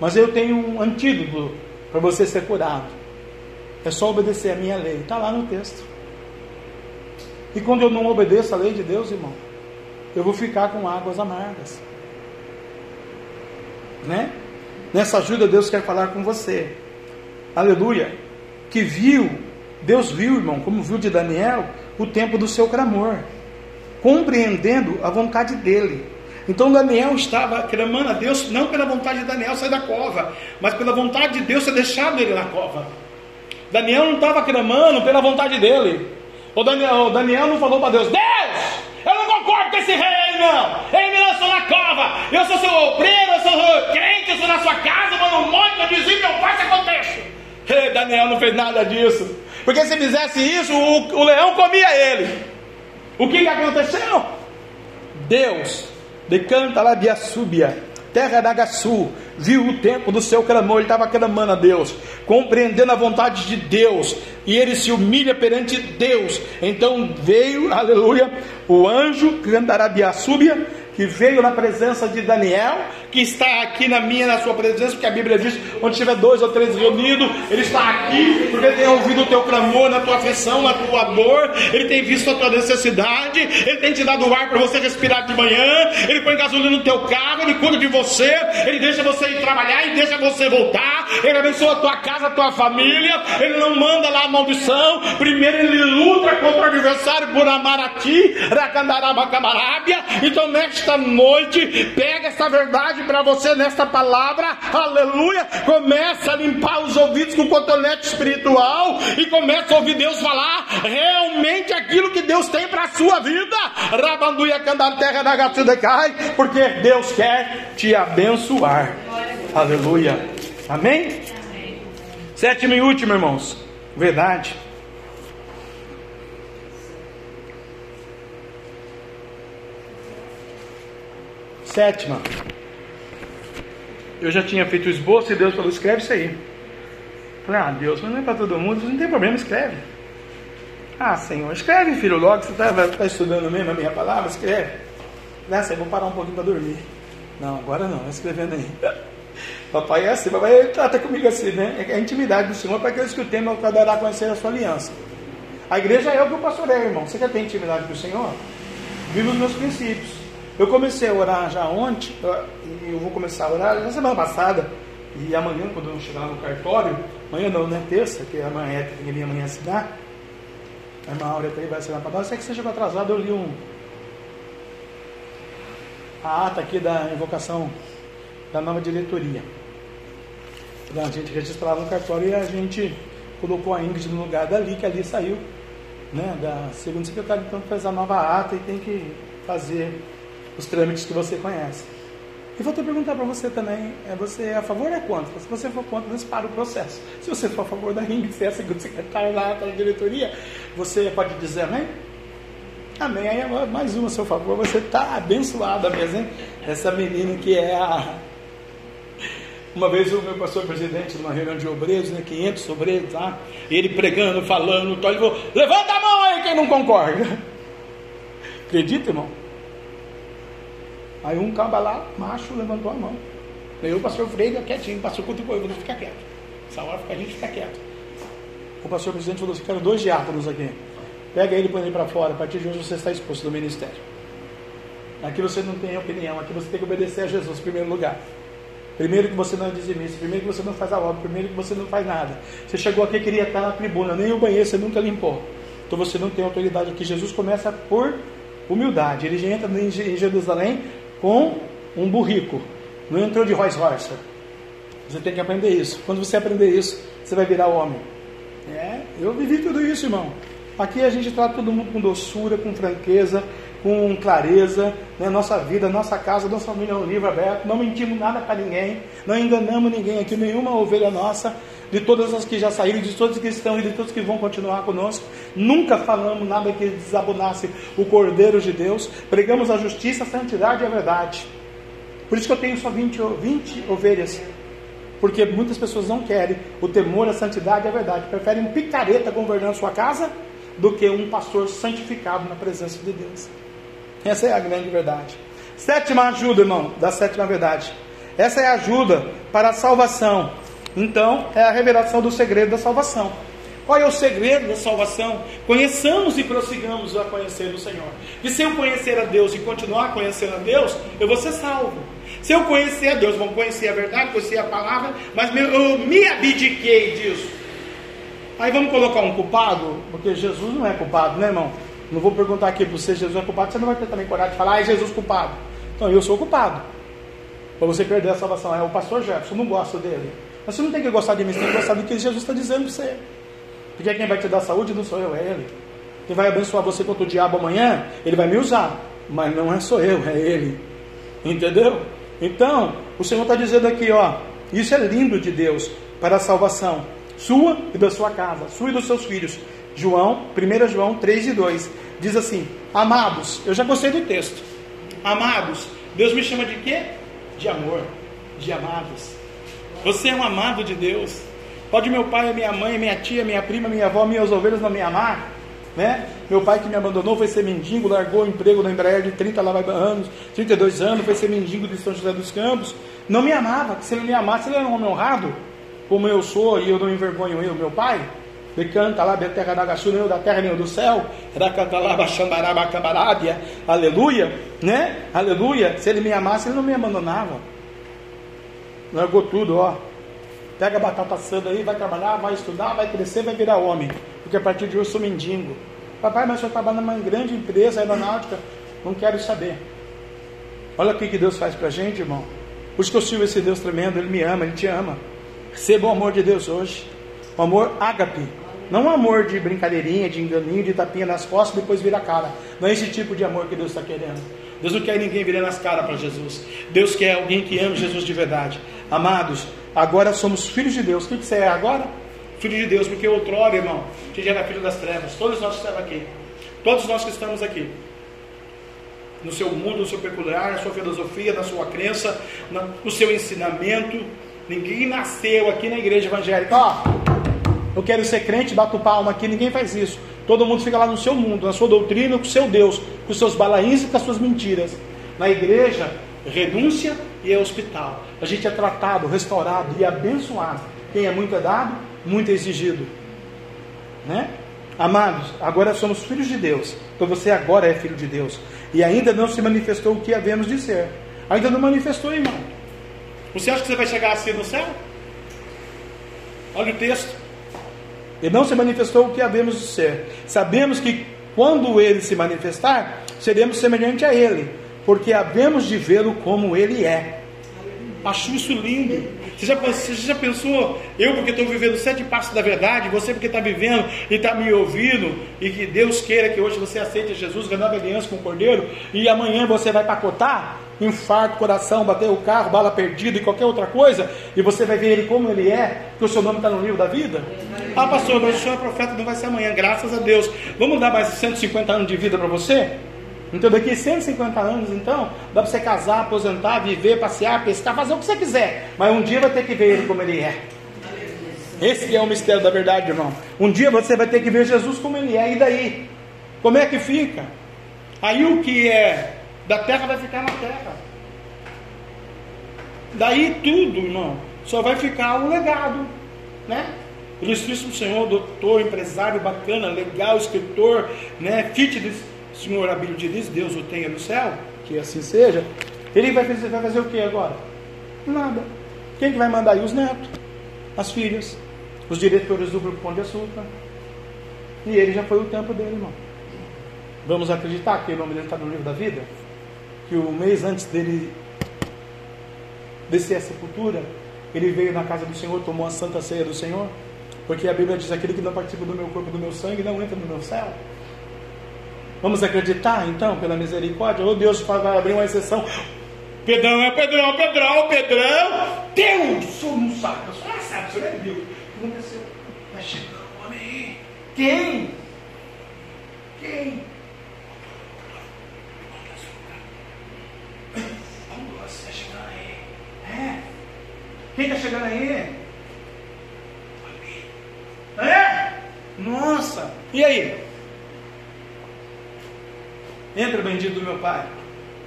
Mas eu tenho um antídoto para você ser curado. É só obedecer a minha lei. Está lá no texto. E quando eu não obedeço a lei de Deus, irmão, eu vou ficar com águas amargas. Né? Nessa ajuda, Deus quer falar com você. Aleluia. Que viu, Deus viu, irmão, como viu de Daniel, o tempo do seu clamor, compreendendo a vontade dele. Então Daniel estava clamando a Deus, não pela vontade de Daniel sair da cova, mas pela vontade de Deus ter deixado ele na cova. Daniel não estava clamando pela vontade dele. O Daniel, o Daniel não falou para Deus: Deus, eu não concordo com esse rei, não. Ele me lançou na cova. Eu sou seu obreiro, eu sou crente, eu sou na sua casa, mano, um monte de vizinho, eu faço aconteça. Hey, Daniel não fez nada disso. Porque se fizesse isso, o, o leão comia ele. O que, que aconteceu? Deus decanta lá de Assúbia, terra da Gaçu, viu o tempo do seu clamor, ele estava clamando a Deus, compreendendo a vontade de Deus, e ele se humilha perante Deus. Então veio, aleluia, o anjo que andará de Assúbia que veio na presença de Daniel, que está aqui na minha, na sua presença, porque a Bíblia diz: onde tiver dois ou três reunidos, ele está aqui, porque tem ouvido o teu clamor, na tua aflição, na tua dor, ele tem visto a tua necessidade, ele tem te dado ar para você respirar de manhã, ele põe gasolina no teu carro, ele cuida de você, ele deixa você ir trabalhar e deixa você voltar, ele abençoa a tua casa, a tua família, ele não manda lá a maldição, primeiro ele luta contra o adversário por amar a ti, então nesta nesta noite, pega essa verdade para você nesta palavra, aleluia. Começa a limpar os ouvidos com cotonete espiritual e começa a ouvir Deus falar realmente aquilo que Deus tem para a sua vida. Rabanduia cantar terra da cai, porque Deus quer te abençoar. Aleluia. Amém? Sétimo e último, irmãos. Verdade. Sétima. Eu já tinha feito o esboço e Deus falou: escreve isso aí. Falei: ah, Deus, mas não é para todo mundo, não tem problema, escreve. Ah, Senhor, escreve, filho, logo. Você está tá estudando mesmo a minha palavra? Escreve. Nessa, eu vou parar um pouquinho para dormir. Não, agora não, escrevendo aí. Papai é assim, papai trata comigo assim, né? É a intimidade do Senhor para aqueles que o temem para dará a conhecer a sua aliança. A igreja é o que eu pastoreio, irmão. Você quer ter intimidade com o Senhor? Viva os meus princípios. Eu comecei a orar já ontem, e eu vou começar a orar na semana passada, e amanhã, quando eu chegar no cartório, amanhã não, né? Terça, que amanhã é que minha amanhã assinar, a irmã Áurea também vai assinar para nós. Se é que você chegou atrasado, eu li um, a ata aqui da invocação da nova diretoria. A gente registrava no cartório e a gente colocou a Ingrid no lugar dali, que ali saiu. né, da segunda secretária, então faz a nova ata e tem que fazer os trâmites que você conhece. E vou te perguntar para você também, é você é a favor ou é contra? Se você for contra, você para o processo. Se você for a favor da RIM, você é a segunda secretária lá da diretoria, você pode dizer amém? Amém. Aí mais uma a seu favor, você está abençoada mesmo, hein? Essa menina que é a. Uma vez o meu pastor presidente, numa reunião de obreiros, né, 500 obreiros lá, ele pregando, falando, ele falou: levanta a mão aí quem não concorda. Acredita, irmão? Aí um caba lá, macho, levantou a mão. Aí o pastor Freire quietinho, o pastor cutucou, eu vou ficar quieto. Essa hora a gente fica quieto. O pastor presidente falou assim: quero dois diáconos aqui. Pega ele e põe ele para fora. A partir de hoje você está exposto do ministério. Aqui você não tem opinião, aqui você tem que obedecer a Jesus em primeiro lugar. Primeiro que você não é dizimista, primeiro que você não faz a obra, primeiro que você não faz nada. Você chegou aqui queria estar na tribuna, nem o banheiro você nunca limpou. Então você não tem autoridade aqui. Jesus começa por humildade. Ele entra em Jerusalém com um burrico. Não entrou de Rolls Royce. Você tem que aprender isso. Quando você aprender isso, você vai virar homem. É, eu vivi tudo isso, irmão. Aqui a gente trata todo mundo com doçura, com franqueza, com clareza, né? nossa vida, nossa casa, nossa família é um livro aberto, não mentimos nada para ninguém, não enganamos ninguém aqui, nenhuma ovelha nossa, de todas as que já saíram, de todos que estão e de todos que vão continuar conosco, nunca falamos nada que desabonasse o Cordeiro de Deus, pregamos a justiça, a santidade e a verdade. Por isso que eu tenho só 20, 20 ovelhas, porque muitas pessoas não querem o temor, a santidade e a verdade, preferem um picareta governando sua casa do que um pastor santificado na presença de Deus. Essa é a grande verdade. Sétima ajuda, irmão, da sétima verdade. Essa é a ajuda para a salvação. Então, é a revelação do segredo da salvação. Qual é o segredo da salvação? Conheçamos e prossigamos a conhecer o Senhor. E se eu conhecer a Deus e continuar conhecendo a Deus, eu vou ser salvo. Se eu conhecer a Deus, vou conhecer a verdade, conhecer a palavra, mas eu me abdiquei disso Aí vamos colocar um culpado, porque Jesus não é culpado, né, irmão? Não vou perguntar aqui para você, Jesus é culpado, você não vai ter também coragem de falar, ah, é Jesus culpado. Então eu sou culpado. Para você perder a salvação. É o pastor Jefferson, não gosto dele. Mas você não tem que gostar de mim, você tem que gostar do que Jesus está dizendo para você. Porque quem vai te dar saúde não sou eu, é Ele. Quem vai abençoar você contra o diabo amanhã, Ele vai me usar. Mas não é só eu, é Ele. Entendeu? Então, o Senhor está dizendo aqui, ó, isso é lindo de Deus para a salvação sua e da sua casa, sua e dos seus filhos. João, 1 João 3 e 2, diz assim: Amados, eu já gostei do texto. Amados, Deus me chama de quê? De amor, de amados. Você é um amado de Deus. Pode meu pai, minha mãe, minha tia, minha prima, minha avó, minhas ovelhas não me amar? Né? Meu pai que me abandonou foi ser mendigo, largou o emprego na Embraer de 30 anos, 32 anos, foi ser mendigo de São José dos Campos. Não me amava, se ele me amasse, ele era um homem honrado como eu sou e eu não envergonho eu, meu pai, me canta lá, terra da gaçu, nem da terra nem do céu, aleluia, né? Aleluia. Se ele me amasse, ele não me abandonava. Largou tudo, ó. Pega a batata assada aí, vai trabalhar, vai estudar, vai crescer, vai virar homem. Porque a partir de hoje eu sou mendigo. Papai, mas o senhor trabalha numa grande empresa aeronáutica. Não quero saber. Olha o que Deus faz pra gente, irmão. Por que eu sirvo esse Deus tremendo, Ele me ama, Ele te ama. Receba o amor de Deus hoje. O amor ágape. Não o amor de brincadeirinha, de enganinho, de tapinha nas costas e depois vira a cara. Não é esse tipo de amor que Deus está querendo. Deus não quer ninguém virando as caras para Jesus. Deus quer alguém que ame Jesus de verdade. Amados, agora somos filhos de Deus. O que você é agora? Filho de Deus, porque outrora, irmão, que já era filho das trevas. Todos nós que estamos aqui. Todos nós que estamos aqui. No seu mundo, no seu peculiar, na sua filosofia, na sua crença, no seu ensinamento Ninguém nasceu aqui na igreja evangélica, ó, eu quero ser crente, bato palma aqui, ninguém faz isso. Todo mundo fica lá no seu mundo, na sua doutrina, com o seu Deus, com os seus balaíns e com as suas mentiras. Na igreja, renúncia e é hospital. A gente é tratado, restaurado e abençoado. Quem é muito é dado, muito é exigido. Né? Amados, agora somos filhos de Deus. Então você agora é filho de Deus. E ainda não se manifestou o que havemos de ser. Ainda não manifestou, irmão. Você acha que você vai chegar assim no céu? Olha o texto. E não se manifestou o que havemos de ser. Sabemos que quando ele se manifestar, seremos semelhante a ele, porque havemos de vê-lo como ele é. Acho isso lindo. Você já, você já pensou, eu porque estou vivendo sete passos da verdade, você porque está vivendo e está me ouvindo, e que Deus queira que hoje você aceite Jesus, renove aliança com o Cordeiro, e amanhã você vai pacotar, infarto, coração, bater o carro, bala perdida e qualquer outra coisa, e você vai ver ele como ele é, que o seu nome está no livro da vida? Ah, pastor, mas o senhor é profeta, não vai ser amanhã, graças a Deus. Vamos dar mais 150 anos de vida para você? Então daqui a 150 anos, então, dá para você casar, aposentar, viver, passear, pescar, fazer o que você quiser. Mas um dia vai ter que ver ele como ele é. Esse é o mistério da verdade, irmão. Um dia você vai ter que ver Jesus como ele é. E daí? Como é que fica? Aí o que é da terra vai ficar na terra. Daí tudo, irmão, só vai ficar um legado, né? Ilustríssimo Senhor, doutor, empresário bacana, legal, escritor, né? Fit Senhor, a Bíblia diz, Deus o tenha no céu, que assim seja. Ele vai fazer, vai fazer o que agora? Nada. Quem que vai mandar aí? Os netos, as filhas, os diretores do Grupo Pão de Açúcar. E ele já foi o tempo dele, irmão. Vamos acreditar que o nome dele está no livro da vida? Que o mês antes dele descer a sepultura, ele veio na casa do Senhor, tomou a santa ceia do Senhor? Porque a Bíblia diz: aquele que não participa do meu corpo e do meu sangue não entra no meu céu. Vamos acreditar então pela misericórdia? Ou Deus vai abrir uma exceção? Pedrão é Pedrão, Pedrão, Pedrão. Deus, o senhor não sabe, o senhor sabe, o senhor é Deus. O que aconteceu? Vai chegando um homem aí. Quem? Quem? Aí. É? Quem está chegando aí? É? Nossa! E aí? Entra, bendito do meu Pai,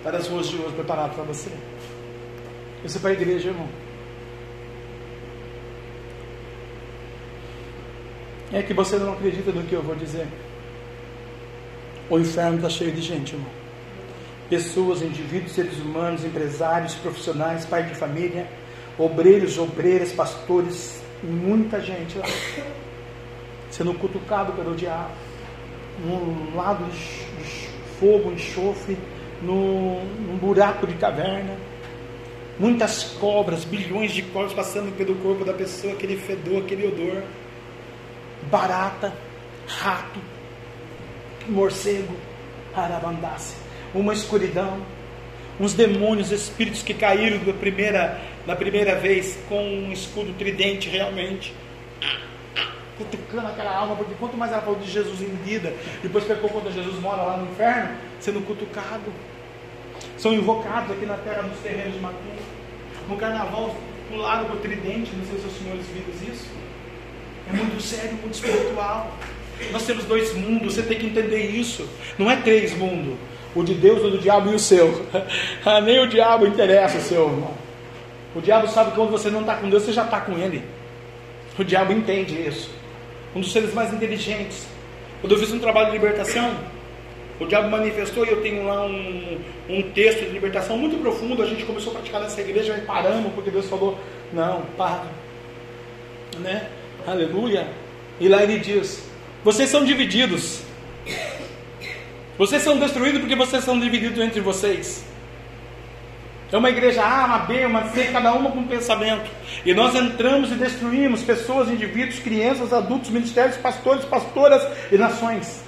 para as ruas de hoje preparado para você. Isso é para a igreja, irmão. É que você não acredita no que eu vou dizer. O inferno está cheio de gente, irmão. Pessoas, indivíduos, seres humanos, empresários, profissionais, pais de família, obreiros, obreiras, pastores, muita gente lá, sendo cutucado pelo diabo, num lado de fogo, enxofre, no, num buraco de caverna. Muitas cobras, bilhões de cobras passando pelo corpo da pessoa, aquele fedor, aquele odor. Barata, rato, morcego, arabandácia. Uma escuridão, uns demônios, espíritos que caíram da primeira, na primeira vez com um escudo tridente realmente cutucando aquela alma, porque quanto mais ela falou de Jesus em vida, depois pecou quando Jesus mora lá no inferno, sendo cutucado. São invocados aqui na terra dos terrenos de Macumba. No carnaval, pularam para o tridente, não sei se os senhores viram isso. É muito sério, muito espiritual. Nós temos dois mundos, você tem que entender isso. Não é três mundos. O de Deus, o do diabo e o seu. Ah, nem o diabo interessa o seu irmão. O diabo sabe que quando você não está com Deus, você já está com ele. O diabo entende isso um dos seres mais inteligentes. Quando eu fiz um trabalho de libertação, o diabo manifestou e eu tenho lá um, um texto de libertação muito profundo. A gente começou a praticar nessa igreja e paramos porque Deus falou: Não, para. Né? Aleluia. E lá ele diz: Vocês são divididos. Vocês são destruídos porque vocês são divididos entre vocês. É uma igreja A, uma B, uma C, cada uma com um pensamento. E nós entramos e destruímos pessoas, indivíduos, crianças, adultos, ministérios, pastores, pastoras e nações.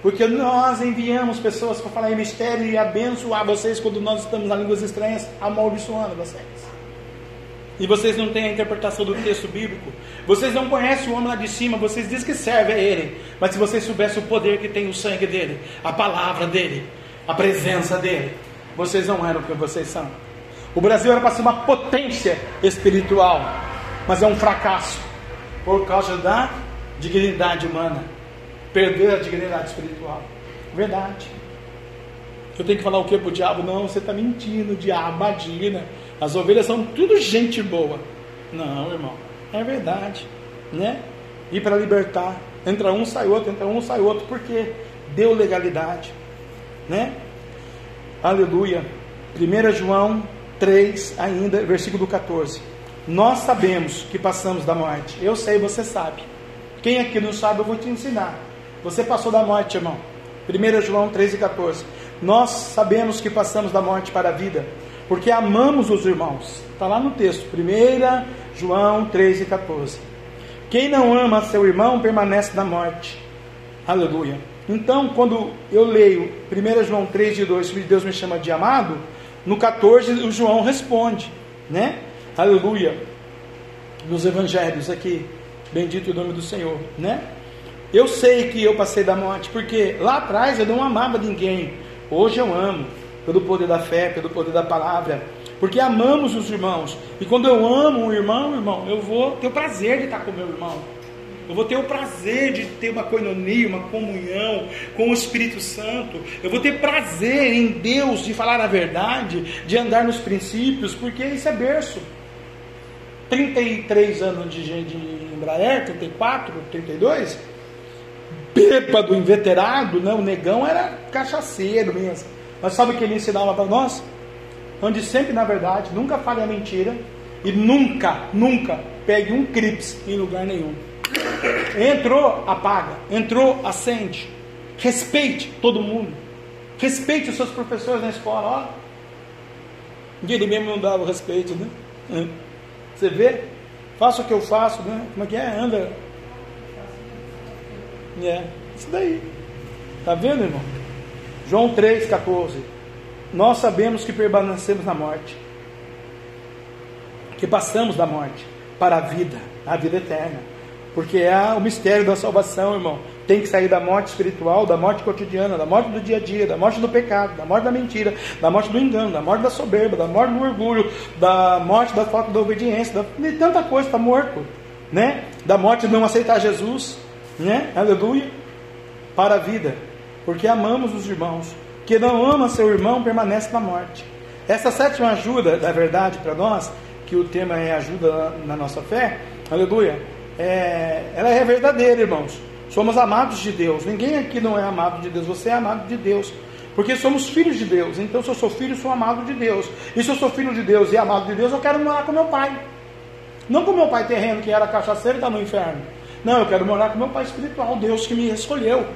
Porque nós enviamos pessoas para falar em mistério e abençoar vocês quando nós estamos na línguas estranhas, amaldiçoando vocês. E vocês não têm a interpretação do texto bíblico. Vocês não conhecem o homem lá de cima. Vocês dizem que serve a ele. Mas se vocês soubessem o poder que tem o sangue dele, a palavra dele, a presença dele, vocês não eram o que vocês são. O Brasil era para ser uma potência espiritual, mas é um fracasso por causa da dignidade humana. Perder a dignidade espiritual. Verdade. Eu tenho que falar o que para o diabo? Não, você está mentindo, diabo, imagina. As ovelhas são tudo gente boa. Não, irmão, é verdade. Né? E para libertar, entra um, sai outro, entra um, sai outro, porque deu legalidade. Né? Aleluia. 1 João 3, ainda, versículo 14. Nós sabemos que passamos da morte. Eu sei, você sabe. Quem aqui não sabe, eu vou te ensinar. Você passou da morte, irmão. 1 João 3 e 14. Nós sabemos que passamos da morte para a vida, porque amamos os irmãos. Está lá no texto, 1 João 3 e 14. Quem não ama seu irmão permanece na morte. Aleluia. Então, quando eu leio 1 João 3 de 2, Deus me chama de amado, no 14 o João responde, né? Aleluia. Nos evangelhos aqui, bendito o nome do Senhor, né? Eu sei que eu passei da morte, porque lá atrás eu não amava ninguém. Hoje eu amo, pelo poder da fé, pelo poder da palavra, porque amamos os irmãos. E quando eu amo um irmão, irmão, eu vou ter o prazer de estar com o meu irmão. Eu vou ter o prazer de ter uma coinonia, uma comunhão com o Espírito Santo. Eu vou ter prazer em Deus de falar a verdade, de andar nos princípios, porque isso é berço. 33 anos de, de Embraer, 34, 32, bêbado, inveterado, né? o negão era cachaceiro mesmo. Mas sabe o que ele ensinava para nós? Onde sempre na verdade, nunca fale a mentira e nunca, nunca pegue um crips em lugar nenhum. Entrou, apaga. Entrou, acende. Respeite todo mundo. Respeite os seus professores na escola. Ó. Ele mesmo não dava respeito, né? É. Você vê? Faça o que eu faço, né? Como é que é? Anda. É, isso daí. Tá vendo, irmão? João 3,14. Nós sabemos que permanecemos na morte. Que passamos da morte para a vida, a vida eterna. Porque é o mistério da salvação, irmão. Tem que sair da morte espiritual, da morte cotidiana, da morte do dia a dia, da morte do pecado, da morte da mentira, da morte do engano, da morte da soberba, da morte do orgulho, da morte da falta da obediência, de tanta coisa está morto, né? Da morte de não aceitar Jesus, né? Aleluia. Para a vida, porque amamos os irmãos. Que não ama seu irmão permanece na morte. Essa sétima ajuda da verdade para nós, que o tema é ajuda na nossa fé, aleluia é, ela é verdadeira, irmãos. Somos amados de Deus. Ninguém aqui não é amado de Deus. Você é amado de Deus. Porque somos filhos de Deus. Então, se eu sou filho, sou amado de Deus. E se eu sou filho de Deus e amado de Deus, eu quero morar com meu pai. Não com meu pai terreno, que era cachaceiro e está no inferno. Não, eu quero morar com meu pai espiritual, Deus que me escolheu,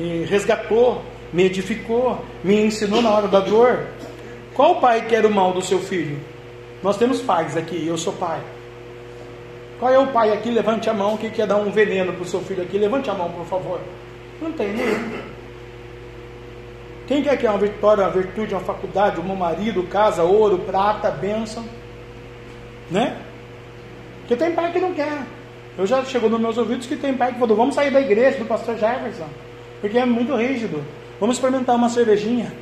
me resgatou, me edificou, me ensinou na hora da dor. Qual pai quer o mal do seu filho? Nós temos pais aqui, eu sou pai. Qual é o pai aqui? Levante a mão que quer dar um veneno para o seu filho aqui. Levante a mão, por favor. Não tem nenhum. Quem quer que é uma vitória, uma virtude, uma faculdade, um marido, casa, ouro, prata, bênção? Né? Porque tem pai que não quer. Eu já chegou nos meus ouvidos que tem pai que falou: vamos sair da igreja do pastor Jefferson, porque é muito rígido. Vamos experimentar uma cervejinha.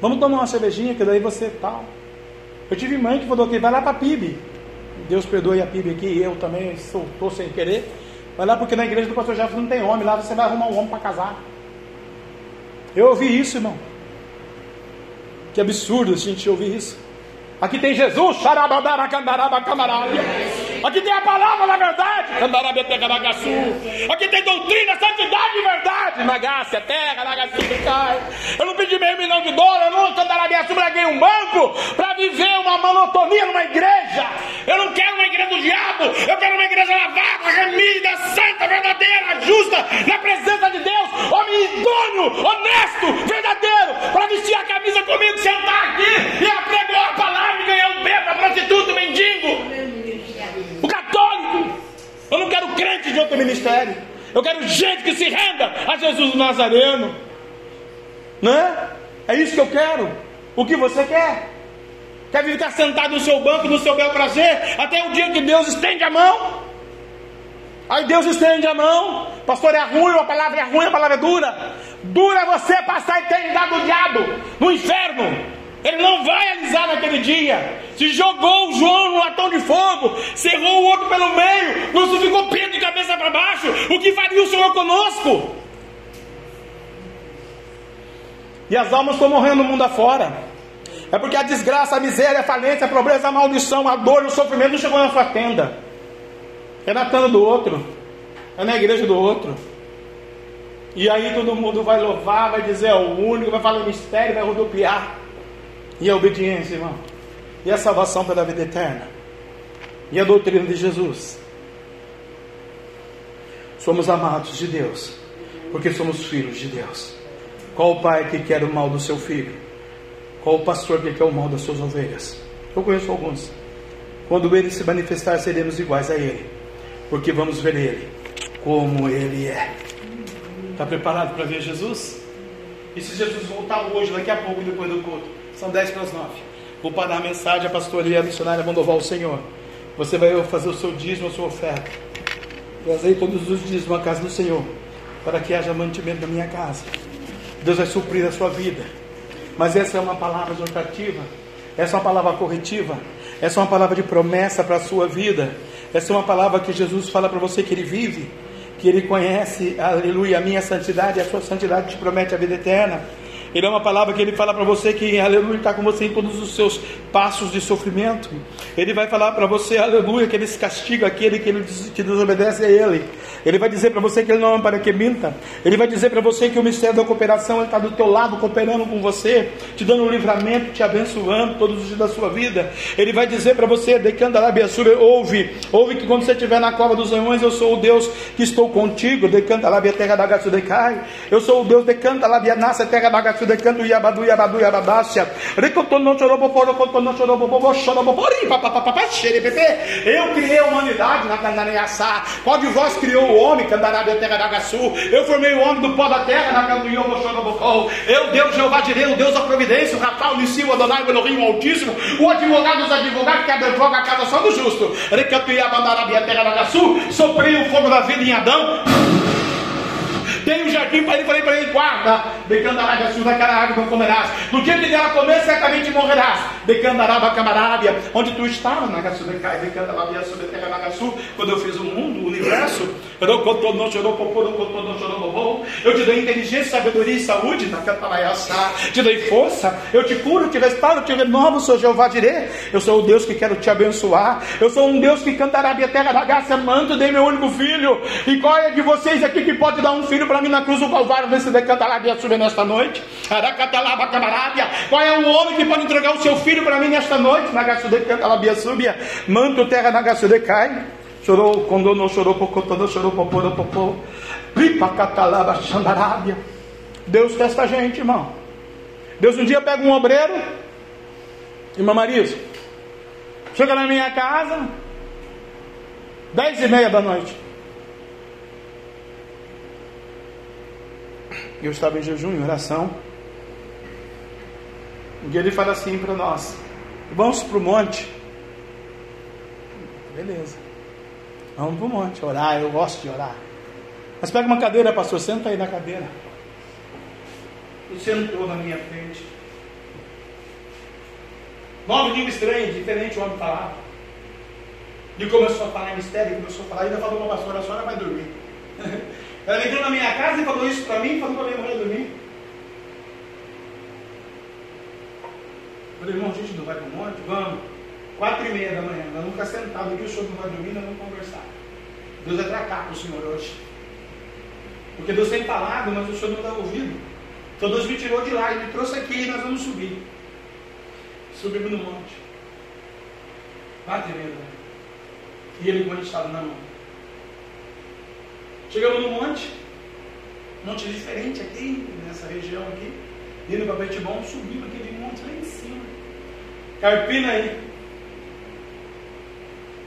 Vamos tomar uma cervejinha, que daí você tal. Eu tive mãe que falou que vai lá para PIB. Deus perdoe a PIB aqui, eu também soltou sem querer. Vai lá porque na igreja do pastor Jefferson não tem homem, lá você vai arrumar um homem para casar. Eu ouvi isso, irmão. Que absurdo a gente ouvir isso. Aqui tem Jesus, Aqui tem a palavra da verdade, Aqui tem doutrina, santidade e verdade, Nagácia, terra, Nagácia, Eu não pedi meio milhão de dólares, eu não ganhei um banco para viver uma monotonia numa igreja. Eu não quero uma igreja do diabo, eu quero uma igreja lavada, remida, santa, verdadeira, justa, na presença de Deus, homem idôneo, honesto, verdadeiro, para vestir a camisa comigo, sentar aqui e apregoar a palavra e ganhar um bêbado, prostituto, mendigo. O católico. Eu não quero crente de outro ministério. Eu quero gente que se renda a Jesus Nazareno. Né? É isso que eu quero. O que você quer? Quer ficar sentado no seu banco, no seu bel prazer, até o dia que Deus estende a mão? Aí Deus estende a mão, pastor é ruim, a palavra é ruim, a palavra é dura. Dura é você passar a eternidade do diabo, no inferno. Ele não vai alisar naquele dia. Se jogou João no latão de fogo, cerrou o outro pelo meio, não se ficou Pedro de cabeça para baixo. O que faria o Senhor conosco? E as almas estão morrendo no mundo afora. É porque a desgraça, a miséria, a falência, a pobreza, a maldição, a dor o sofrimento não chegou na sua tenda. É na tenda do outro. É na igreja do outro. E aí todo mundo vai louvar, vai dizer é o único, vai falar mistério, vai rodopiar. E a obediência, irmão. E a salvação pela vida eterna. E a doutrina de Jesus. Somos amados de Deus, porque somos filhos de Deus. Qual o pai que quer o mal do seu filho? Qual o pastor que quer o mal das suas ovelhas? Eu conheço alguns. Quando ele se manifestar, seremos iguais a ele, porque vamos ver ele como ele é. Está preparado para ver Jesus? E se Jesus voltar hoje, daqui a pouco, depois do culto? São 10 para as 9. Vou parar a mensagem, a pastoria, a missionária louvar o Senhor. Você vai fazer o seu dízimo, a sua oferta. Trazei todos os dízimos à casa do Senhor, para que haja mantimento na minha casa. Deus vai suprir a sua vida. Mas essa é uma palavra exortativa, essa é uma palavra corretiva, essa é uma palavra de promessa para a sua vida. Essa é uma palavra que Jesus fala para você que ele vive, que ele conhece, aleluia, a minha santidade, a sua santidade te promete a vida eterna. Ele é uma palavra que ele fala para você que, aleluia, está com você em todos os seus passos de sofrimento. Ele vai falar para você, aleluia, que ele se castiga aquele que, ele, que desobedece a ele. Ele vai dizer para você que ele não é para que minta. Ele vai dizer para você que o mistério da cooperação está do teu lado, cooperando com você, te dando um livramento, te abençoando todos os dias da sua vida. Ele vai dizer para você, lá, ouve, ouve que quando você estiver na cova dos leões, eu sou o Deus que estou contigo, decanda lá, terra da Gatsudecai. Eu sou o Deus, decanda lá, nasce terra da Gatsudecai de canto Yabadu Yabadácia. Choroboporo, chorobopori, papapapapá, xerepepe. Eu criei a humanidade na Candaneaçá. Qual de vós criou o homem, Candarabia Terra da Gaçu? Eu formei o homem do pó da terra, na Chorobopol. Eu, Deus Jeová Direi, o Deus da providência, o Rafael, o Adonai, o Elohim, o Altíssimo, o advogado dos advogados que advoga a casa só do justo. Recanto Yabandarabia Terra da Gaçu. Soprei o fogo da vida em Adão. Tem um jardim para ele, falei para ele, guarda, decandará de daquela água não comerás. No dia que dela comer, certamente morrerás. Decandaraba camarábia, onde tu estavas, decai, decandarabia sobre terra Nagasu, quando eu fiz o mundo, o universo, eu te dei inteligência, sabedoria e saúde, te dei força, eu te curo, te restauro, te renovo, sou Jeová Dirê, eu sou o Deus que quero te abençoar, eu sou um Deus que cantará a terra da graça, manto, dei meu único filho, e qual é de vocês aqui que pode dar um filho para mim na cruz do Calvário nesse decantalabia subir nesta noite. Qual é o homem que pode entregar o seu filho para mim nesta noite? Nagasu decantalabia subia. Manto terra nagasu decai. Chorou, não chorou, todo chorou, popô, popô. Pipa catalaba xandarábia. Deus testa a gente, irmão. Deus um dia pega um obreiro, irmã Marisa, chega na minha casa, dez e meia da noite. Eu estava em jejum, em oração. Dia ele fala assim para nós: vamos para o monte. Beleza, vamos para o monte orar. Eu gosto de orar. Mas pega uma cadeira, pastor, senta aí na cadeira. E sentou na minha frente. Nove língua estranha, diferente o homem falava. E começou a falar em mistério, começou a falar, ainda falou para a pastora, a senhora vai dormir. Ela entrou na minha casa e falou isso para mim, falou para minha mulher dormir. Falei, irmão, a gente não vai para o monte? Vamos. Quatro e meia da manhã, nós nunca sentado aqui, o senhor não vai dormir, nós vamos conversar. Deus vai tratar com o senhor hoje. Porque Deus tem falado, mas o senhor não está ouvindo. Então Deus me tirou de lá e me trouxe aqui e nós vamos subir. Subimos no monte. Quatro e meia da manhã. E ele com a estava na mão. Chegamos no monte, monte diferente aqui, nessa região aqui, indo para Betibão, subimos aquele monte lá em cima. Carpina aí.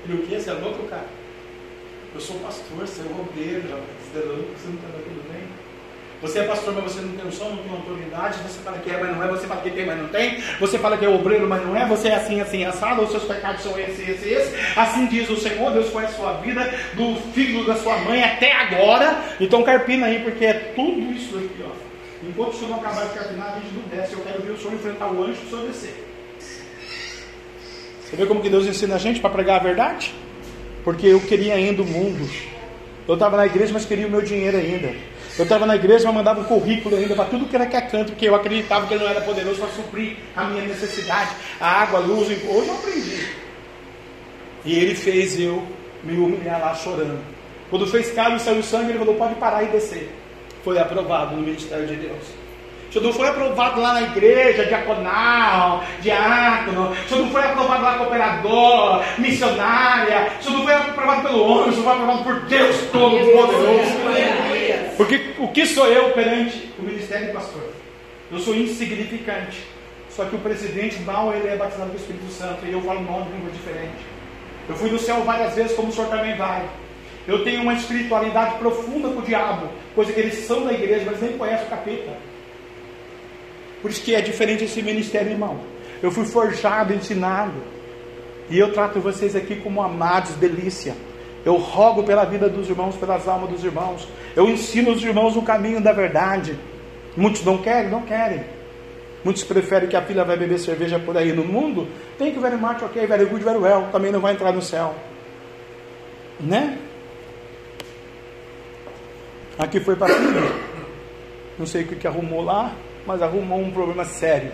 Ele o que? Você é louco, cara? Eu sou pastor, você é obreiro, você é louco, você não está bem? Você é pastor, mas você não tem som, não tem autoridade. Você fala que é, mas não é. Você fala que tem, mas não tem. Você fala que é obreiro, mas não é. Você é assim, assim, assado. Os seus pecados são esse, esse, esse. Assim diz o Senhor. Deus conhece a sua vida, do filho da sua mãe até agora. Então carpina aí, porque é tudo isso aqui, ó. Enquanto o senhor não acabar de carpinar, a gente não desce. Eu quero ver o senhor enfrentar o anjo o senhor descer. Você vê como que Deus ensina a gente para pregar a verdade? Porque eu queria ainda o mundo. Eu estava na igreja, mas queria o meu dinheiro ainda. Eu estava na igreja, mas mandava um currículo ainda para tudo que era que é canto, porque eu acreditava que ele não era poderoso para suprir a minha necessidade, a água, a luz. Hoje eu aprendi. E ele fez eu me humilhar lá chorando. Quando fez calo e saiu sangue, ele falou: pode parar e descer. Foi aprovado no ministério de Deus. Isso não foi aprovado lá na igreja, diaconal, diácono. Isso não foi aprovado lá cooperador, missionária. Isso não foi aprovado pelo homem, isso foi aprovado por Deus Todo-Poderoso. Porque o que sou eu perante o ministério de pastor? Eu sou insignificante. Só que o presidente mal ele é batizado com o Espírito Santo e eu falo nome língua diferente. Eu fui no céu várias vezes, como o senhor também vai. Eu tenho uma espiritualidade profunda com o diabo, coisa que eles são da igreja, mas nem conhecem o capeta. Por isso que é diferente esse ministério, irmão. Eu fui forjado, ensinado. E eu trato vocês aqui como amados, delícia. Eu rogo pela vida dos irmãos, pelas almas dos irmãos. Eu ensino os irmãos o caminho da verdade. Muitos não querem, não querem. Muitos preferem que a filha vai beber cerveja por aí no mundo. Tem que very much, ok, very good, very well. Também não vai entrar no céu. Né? Aqui foi para filha. Não sei o que, que arrumou lá, mas arrumou um problema sério.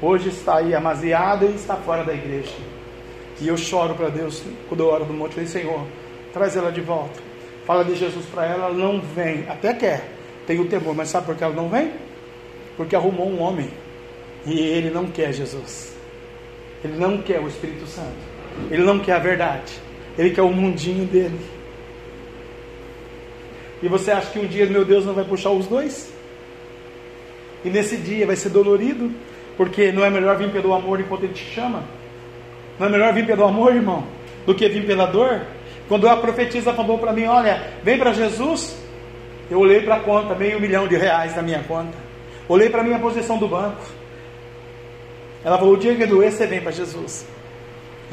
Hoje está aí amaziada e está fora da igreja. E eu choro para Deus quando eu oro no monte. Falei, Senhor, traz ela de volta. Fala de Jesus para ela, ela não vem. Até quer, tem o temor, mas sabe por que ela não vem? Porque arrumou um homem. E ele não quer Jesus. Ele não quer o Espírito Santo. Ele não quer a verdade. Ele quer o mundinho dele. E você acha que um dia meu Deus não vai puxar os dois? E nesse dia vai ser dolorido, porque não é melhor vir pelo amor enquanto ele te chama? Não é melhor vir pelo amor, irmão, do que vir pela dor? Quando a profetisa falou para mim: Olha, vem para Jesus. Eu olhei para a conta, meio milhão de reais na minha conta. Olhei para a minha posição do banco. Ela falou: O dia que doer, você vem para Jesus.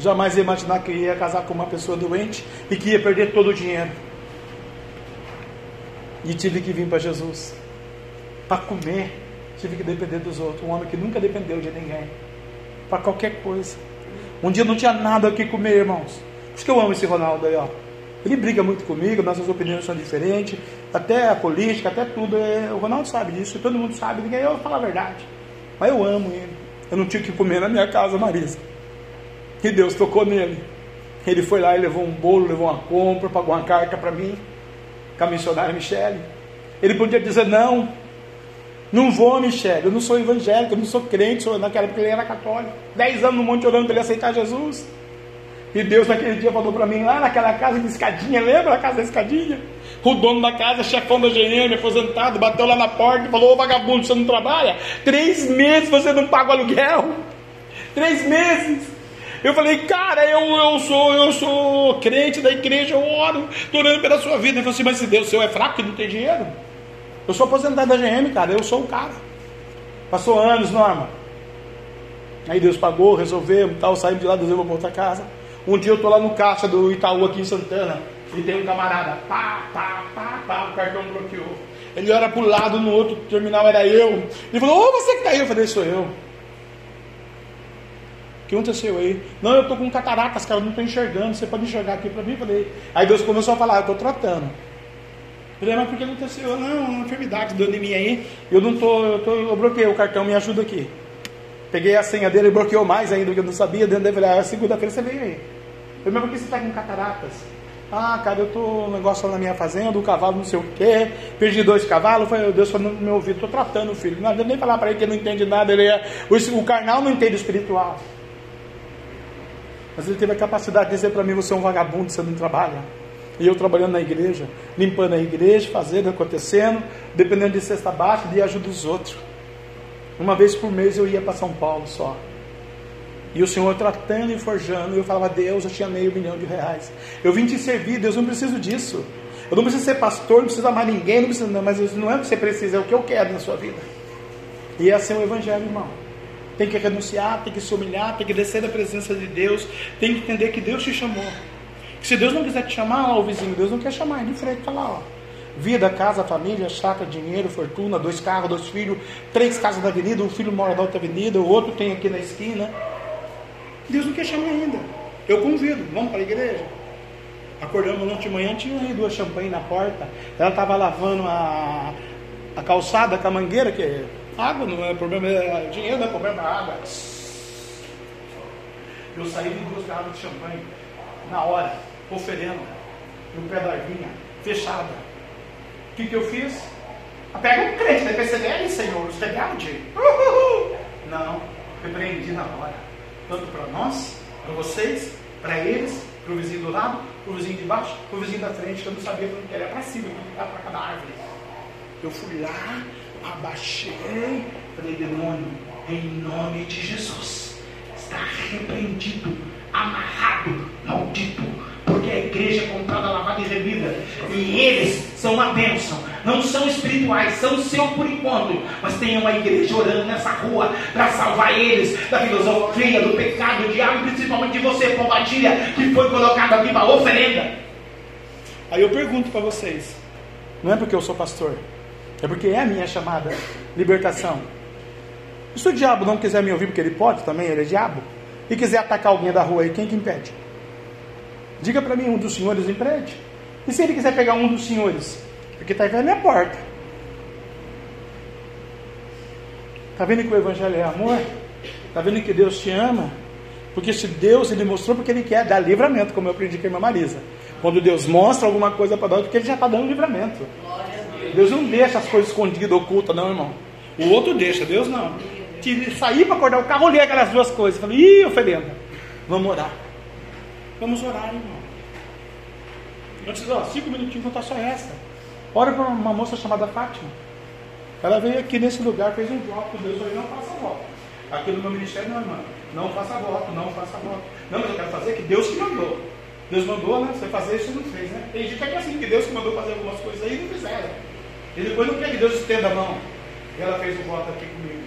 Jamais ia imaginar que ia casar com uma pessoa doente e que ia perder todo o dinheiro. E tive que vir para Jesus. Para comer, tive que depender dos outros. Um homem que nunca dependeu de ninguém. Para qualquer coisa. Um dia não tinha nada o que comer, irmãos. Por isso que eu amo esse Ronaldo aí, ó. Ele briga muito comigo, nossas opiniões são diferentes, até a política, até tudo. É, o Ronaldo sabe disso, todo mundo sabe, ninguém eu falo a verdade. Mas eu amo ele. Eu não tinha o que comer na minha casa, Marisa. E Deus tocou nele. Ele foi lá e levou um bolo, levou uma compra, pagou uma carta para mim com a missionária Michele. Ele podia dizer não, não vou, Michele, eu não sou evangélico, eu não sou crente, sou, naquela época ele era católico. Dez anos no monte orando para ele aceitar Jesus. E Deus naquele dia falou para mim, lá naquela casa de escadinha, lembra a casa da escadinha? O dono da casa, chefão da GM, aposentado, bateu lá na porta e falou, ô vagabundo, você não trabalha? Três meses você não paga o aluguel. Três meses. Eu falei, cara, eu, eu sou eu sou crente da igreja, eu oro, estou orando pela sua vida. Ele falou assim, mas se Deus seu é fraco e não tem dinheiro? Eu sou aposentado da GM, cara, eu sou o cara. Passou anos, Norma. Aí Deus pagou, resolveu, tal, saímos de lá, Deus levou para outra casa. Um dia eu estou lá no caixa do Itaú aqui em Santana, e tem um camarada, pá, pá, pá, pá, o cartão bloqueou. Ele era para o lado, no outro terminal era eu. Ele falou, ô, você que está aí? Eu falei, sou eu. O que aconteceu aí? Não, eu estou com cataratas, cara, eu não estou enxergando. Você pode enxergar aqui para mim? Eu falei. Aí Deus começou a falar, eu estou tratando. Eu falei, mas por que aconteceu? Não, uma enfermidade dando em mim aí. Eu não estou, eu, tô, eu bloqueei o cartão, me ajuda aqui. Peguei a senha dele e bloqueou mais ainda, porque eu não sabia. Dentro dele, ah, segunda-feira você veio aí. Eu por que você está com cataratas? Ah, cara, eu estou um negócio lá na minha fazenda, o cavalo não sei o quê, perdi dois cavalos, foi, Deus falou no meu ouvido, estou tratando o filho. Não adianta nem falar para ele que ele não entende nada, ele é, o, o carnal não entende o espiritual. Mas ele teve a capacidade de dizer para mim: você é um vagabundo, você não trabalha. E eu trabalhando na igreja, limpando a igreja, fazendo, acontecendo, dependendo de cesta baixa, de ajuda dos outros. Uma vez por mês eu ia para São Paulo só. E o Senhor tratando e forjando, e eu falava, Deus, eu tinha meio milhão de reais. Eu vim te servir, Deus, eu não preciso disso. Eu não preciso ser pastor, não preciso amar ninguém, não preciso, não, mas não é o que você precisa, é o que eu quero na sua vida. E esse é o Evangelho, irmão tem que renunciar, tem que se humilhar, tem que descer da presença de Deus, tem que entender que Deus te chamou. Se Deus não quiser te chamar, ó, o vizinho, Deus não quer chamar, frente, tá lá, ó. Vida, casa, família, chácara, dinheiro, fortuna, dois carros, dois filhos, três casas da avenida, um filho mora na outra avenida, o outro tem aqui na esquina. Deus não quer chamar ainda. Eu convido, vamos para a igreja. Acordamos ontem de manhã, tinha aí duas champanhes na porta. Ela estava lavando a, a calçada com a mangueira, que Água não é problema, é, dinheiro não é problema, é água. Eu saí de duas garrafas de champanhe na hora, oferenda, no pé da vinha, fechada. O que, que eu fiz? Ah, pega um crente da PCDL, Senhor, os rebelde. Não, repreendi na hora. Tanto para nós, para vocês, para eles, para o vizinho do lado, para o vizinho de baixo, para o vizinho da frente, que eu não sabia onde era para cima, para para cada árvore. Eu fui lá, abaixei, falei, demônio, em nome de Jesus. Está repreendido, amarrado, maldito, porque a igreja é comprada, lavada e remida, e eles são uma bênção, não são espirituais, são seu por enquanto, mas tem uma igreja orando nessa rua para salvar eles da filosofia, do pecado, do diabo, principalmente de você, pombatilha, que foi colocado aqui para oferenda. Aí eu pergunto para vocês, não é porque eu sou pastor, é porque é a minha chamada libertação. E se o diabo não quiser me ouvir, porque ele pode também, ele é diabo, e quiser atacar alguém da rua aí, quem que impede? Diga para mim, um dos senhores impede. E se ele quiser pegar um dos senhores? Porque está aí a minha porta. Está vendo que o Evangelho é amor? Está vendo que Deus te ama? Porque se Deus ele mostrou porque ele quer dar livramento, como eu aprendi com a irmã Marisa. Quando Deus mostra alguma coisa para nós, porque ele já está dando livramento. Deus não deixa as coisas escondidas, ocultas, não, irmão. O outro deixa, Deus não. Sair para acordar o carro, olhei aquelas duas coisas. Falei, ih, oferenda. Vamos orar. Vamos orar, irmão. Antes, ó, cinco minutinhos, vou contar só essa. Ora para uma moça chamada Fátima. Ela veio aqui nesse lugar, fez um voto Deus, eu falei, não faça voto. Aqui no meu ministério, não, irmão. Não faça voto, não faça voto. Não, mas eu quero fazer que Deus que mandou. Deus mandou, né? Você fazer isso, não fez, né? Tem gente que é assim, que Deus que mandou fazer algumas coisas aí e não fizeram. E depois não quer que Deus estenda a mão. E ela fez o voto aqui comigo.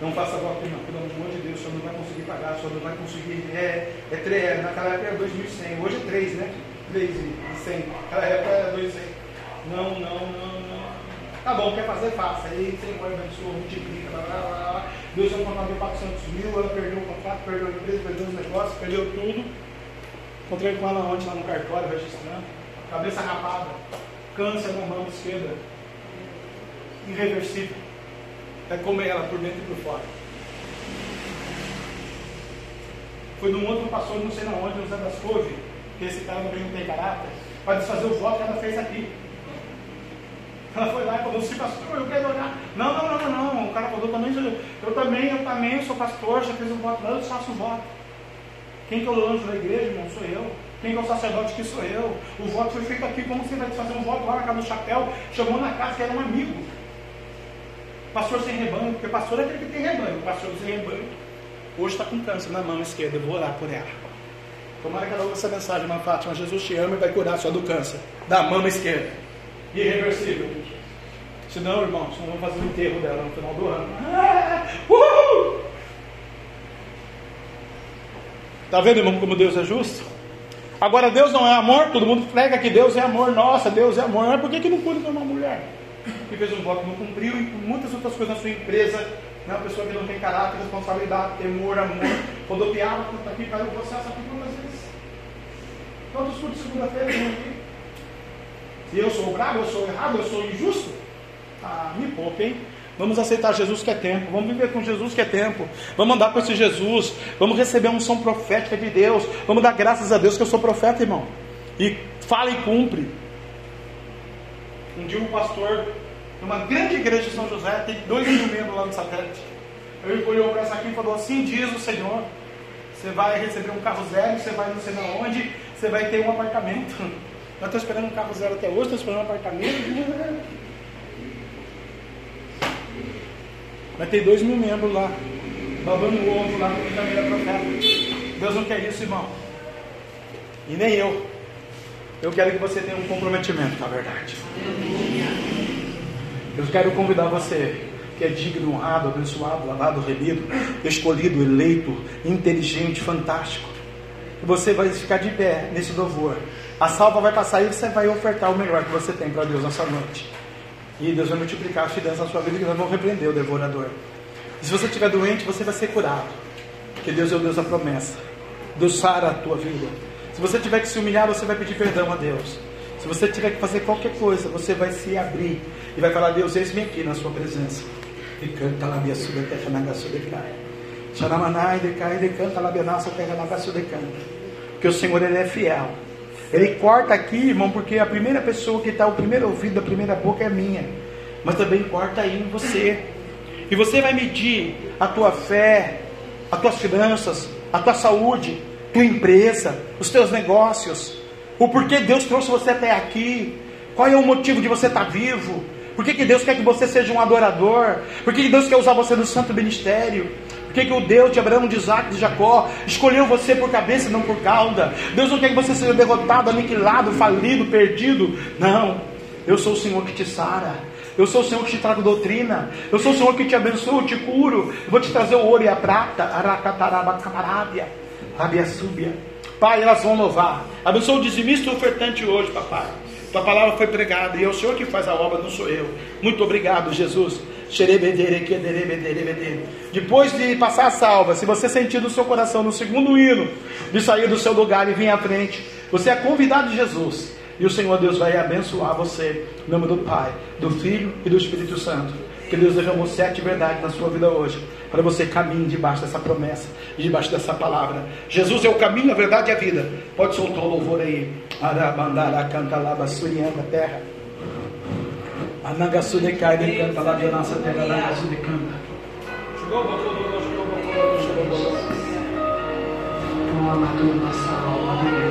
Não faça voto, não. Pelo amor de Deus, o senhor não vai conseguir pagar, o senhor não vai conseguir. É, é, é naquela época era 2.100, hoje é 3, né? 3 e 100. Naquela época era 2.100. Não, não, não, não. Tá bom, quer fazer, faça. Aí, Senhor, abençoa, multiplica, blá, blá, blá. Deus vai contratar 400 mil, ela perdeu o contrato, perdeu a empresa, perdeu os negócios, perdeu tudo. Encontrei com ela ontem lá no cartório, registrando. Cabeça rapada, câncer na mão esquerda, irreversível. É comer ela por dentro e por fora. Foi num outro pastor, não sei na onde, no Zé das Couve, que esse cara não tem caráter, para desfazer o voto que ela fez aqui. Ela foi lá e falou assim, pastor, eu quero orar. Não, não, não, não, não. O cara falou também, eu também, eu também sou pastor, já fiz um voto, não, eu faço o voto. Quem que é o anjo da igreja, irmão? Sou eu. Quem que é o sacerdote que sou eu? O voto foi feito aqui, como você vai fazer um voto lá na casa do chapéu? Chamou na casa que era um amigo. Pastor sem rebanho, porque pastor é aquele que tem rebanho. O pastor sem rebanho hoje está com câncer na mão esquerda. Eu vou orar por ela. Tomara que ela ouça essa mensagem, irmã Fátima. Jesus te ama e vai curar só do câncer. Da mama esquerda. Irreversível. Senão, irmão, senão vamos fazer o enterro dela no final do ano. Ah, uhul! Está vendo, irmão, como Deus é justo? Agora, Deus não é amor, todo mundo prega que Deus é amor, nossa, Deus é amor. Mas por que, que não de uma mulher? Que fez um voto, não cumpriu, e muitas outras coisas na sua empresa, né? uma pessoa que não tem caráter, responsabilidade, temor, amor, rodopiava, está aqui, caiu o processo aqui quantas vezes? Quantos cultos de segunda-feira estão aqui? E eu sou bravo, eu sou errado, eu sou injusto? Ah, me poupe, hein? Vamos aceitar Jesus que é tempo. Vamos viver com Jesus que é tempo. Vamos andar com esse Jesus. Vamos receber a unção profética de Deus. Vamos dar graças a Deus que eu sou profeta, irmão. E fala e cumpre. Um dia um pastor, numa grande igreja de São José, tem dois mil membros lá no satélite. Ele olhou para essa aqui e falou: Assim diz o Senhor. Você vai receber um carro zero, você vai não sei onde, você vai ter um apartamento. Eu estou esperando um carro zero até hoje, estou esperando um apartamento. Vai ter dois mil membros lá, babando o ovo lá no caminho da profeta. Deus não quer isso, irmão. E nem eu. Eu quero que você tenha um comprometimento com a verdade. Eu quero convidar você, que é digno, honrado, abençoado, lavado, remido, escolhido, eleito, inteligente, fantástico. E você vai ficar de pé nesse louvor. A salva vai passar e você vai ofertar o melhor que você tem para Deus nessa noite. E Deus vai multiplicar as finanças na sua vida que nós vamos repreender o devorador. E se você estiver doente, você vai ser curado. Porque Deus é o Deus da promessa. Deus sara a tua vida. Se você tiver que se humilhar, você vai pedir perdão a Deus. Se você tiver que fazer qualquer coisa, você vai se abrir e vai falar: Deus, eis-me aqui na Sua presença. E canta lá minha sua terra na gaço de cai. Xaramanai de cai de canta lá minha nossa terra na canta. Porque o Senhor ele é fiel. Ele corta aqui, irmão, porque a primeira pessoa que está, o primeiro ouvido, a primeira boca é minha. Mas também corta aí em você. E você vai medir a tua fé, as tuas finanças, a tua saúde, tua empresa, os teus negócios. O porquê Deus trouxe você até aqui. Qual é o motivo de você estar tá vivo? Por que, Deus quer que você seja um adorador? Por que, Deus quer usar você no santo ministério? Por que, o Deus de Abraão, de Isaac, de Jacó escolheu você por cabeça e não por cauda? Deus não quer que você seja derrotado, aniquilado, falido, perdido. Não. Eu sou o Senhor que te sara. Eu sou o Senhor que te trago doutrina. Eu sou o Senhor que te abençoo, te curo. Eu vou te trazer o ouro e a prata. Aracatarabacamarábia. Rabiaçúbia. Pai, elas vão louvar. Abençoa o dizimista ofertante hoje, papai. Tua palavra foi pregada e é o Senhor que faz a obra, não sou eu. Muito obrigado, Jesus. Depois de passar a salva, se você sentir no seu coração, no segundo hino, de sair do seu lugar e vir à frente, você é convidado de Jesus. E o Senhor Deus vai abençoar você. Em nome do Pai, do Filho e do Espírito Santo. Que Deus derramou sete verdades na sua vida hoje. Para você caminhe debaixo dessa promessa debaixo dessa palavra. Jesus é o caminho, a verdade e a vida. Pode soltar o louvor aí. Arabandara canta lá, basurianda terra. Anagassune cai de canta lá de nossa terra, Anagassune canta. Toma toda nossa alma,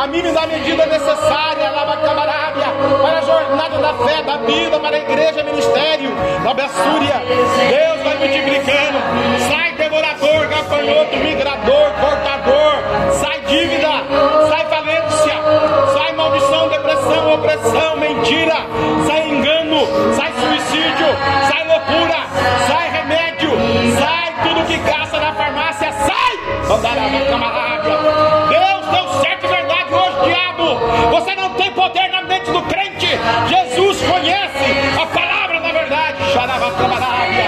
A mim me dá a medida necessária, camarábia, para a jornada da fé, da vida, para a igreja, ministério, da Bessúria. Deus vai multiplicando. Sai devorador, gafanhoto, migrador, cortador. Sai dívida, sai falência, sai maldição, depressão, opressão, mentira, sai engano, sai suicídio, sai loucura, sai remédio, sai tudo que caça na farmácia, sai! Camarada. Jesus conhece a palavra da verdade. Camarábia,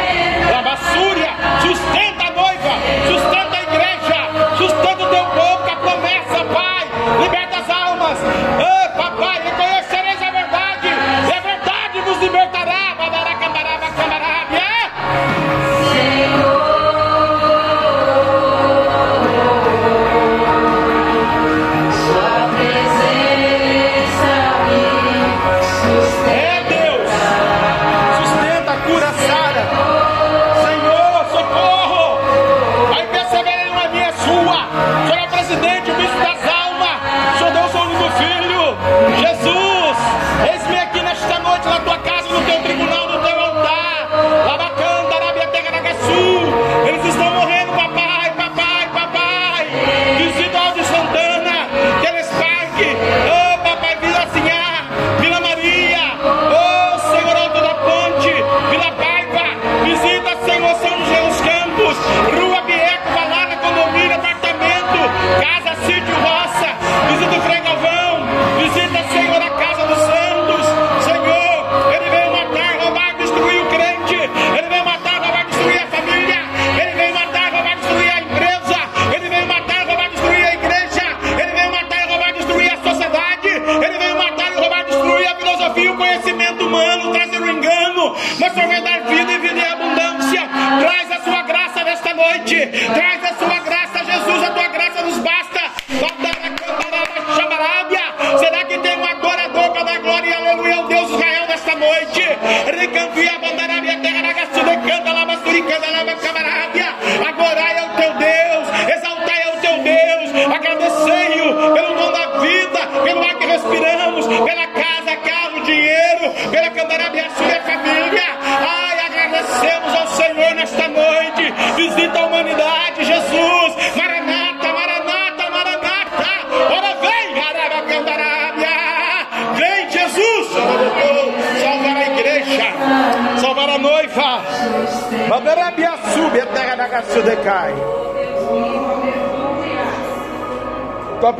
Rabassúria, sustenta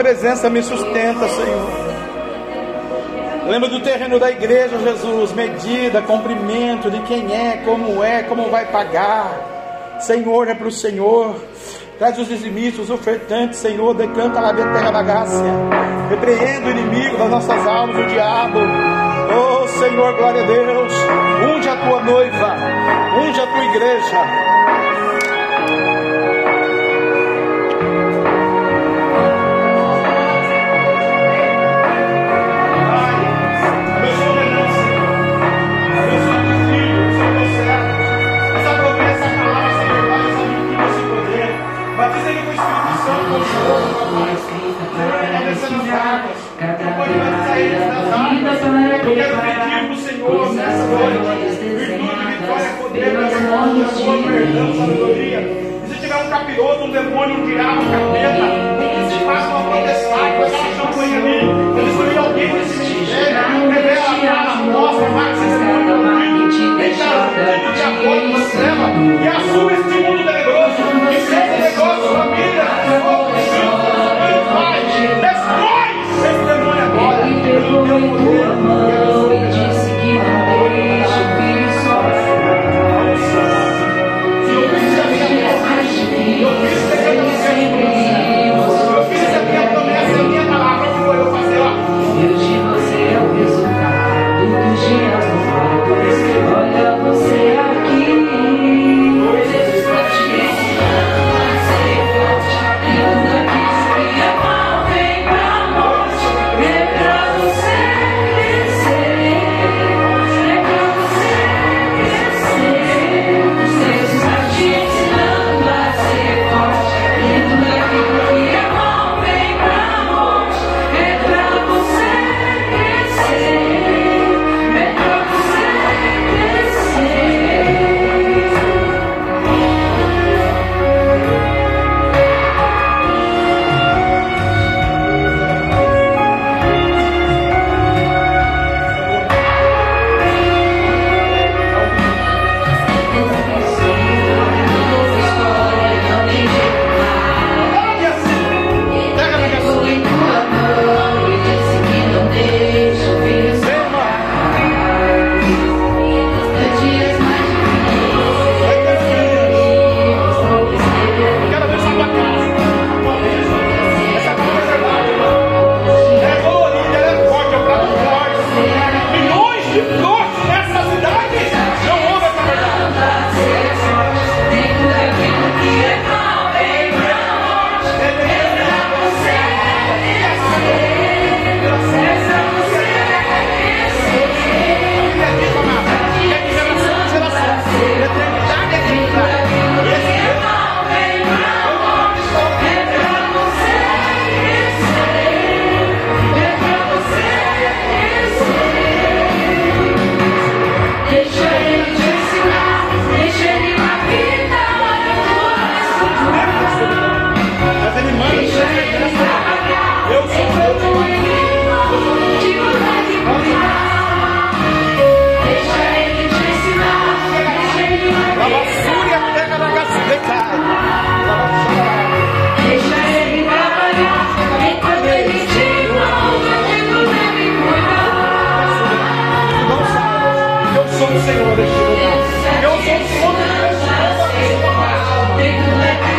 presença me sustenta, Senhor. Lembra do terreno da igreja, Jesus, medida, comprimento de quem é, como é, como vai pagar. Senhor, é para o Senhor. Traz os dizimistas, os ofertantes, Senhor, decanta lá da terra da graça. Repreenda o inimigo das nossas almas, o diabo. Oh Senhor, glória a Deus. Unge a tua noiva, unge a tua igreja. Capiroto, um demônio, um diabo, um capeta, se faça uma protestar com aquela champanhe ali. Eu escolhi alguém nesse ministério. Revela a cara, mostra, vai ser demônio maldito. Deixa o diabólico, você leva e assuma este mundo tenebroso. Que seja negócio, família, fogo, filho, pai. Destrói esse demônio agora. Pelo teu poder. mão e Senhor este lugar. Eu sou o Senhor.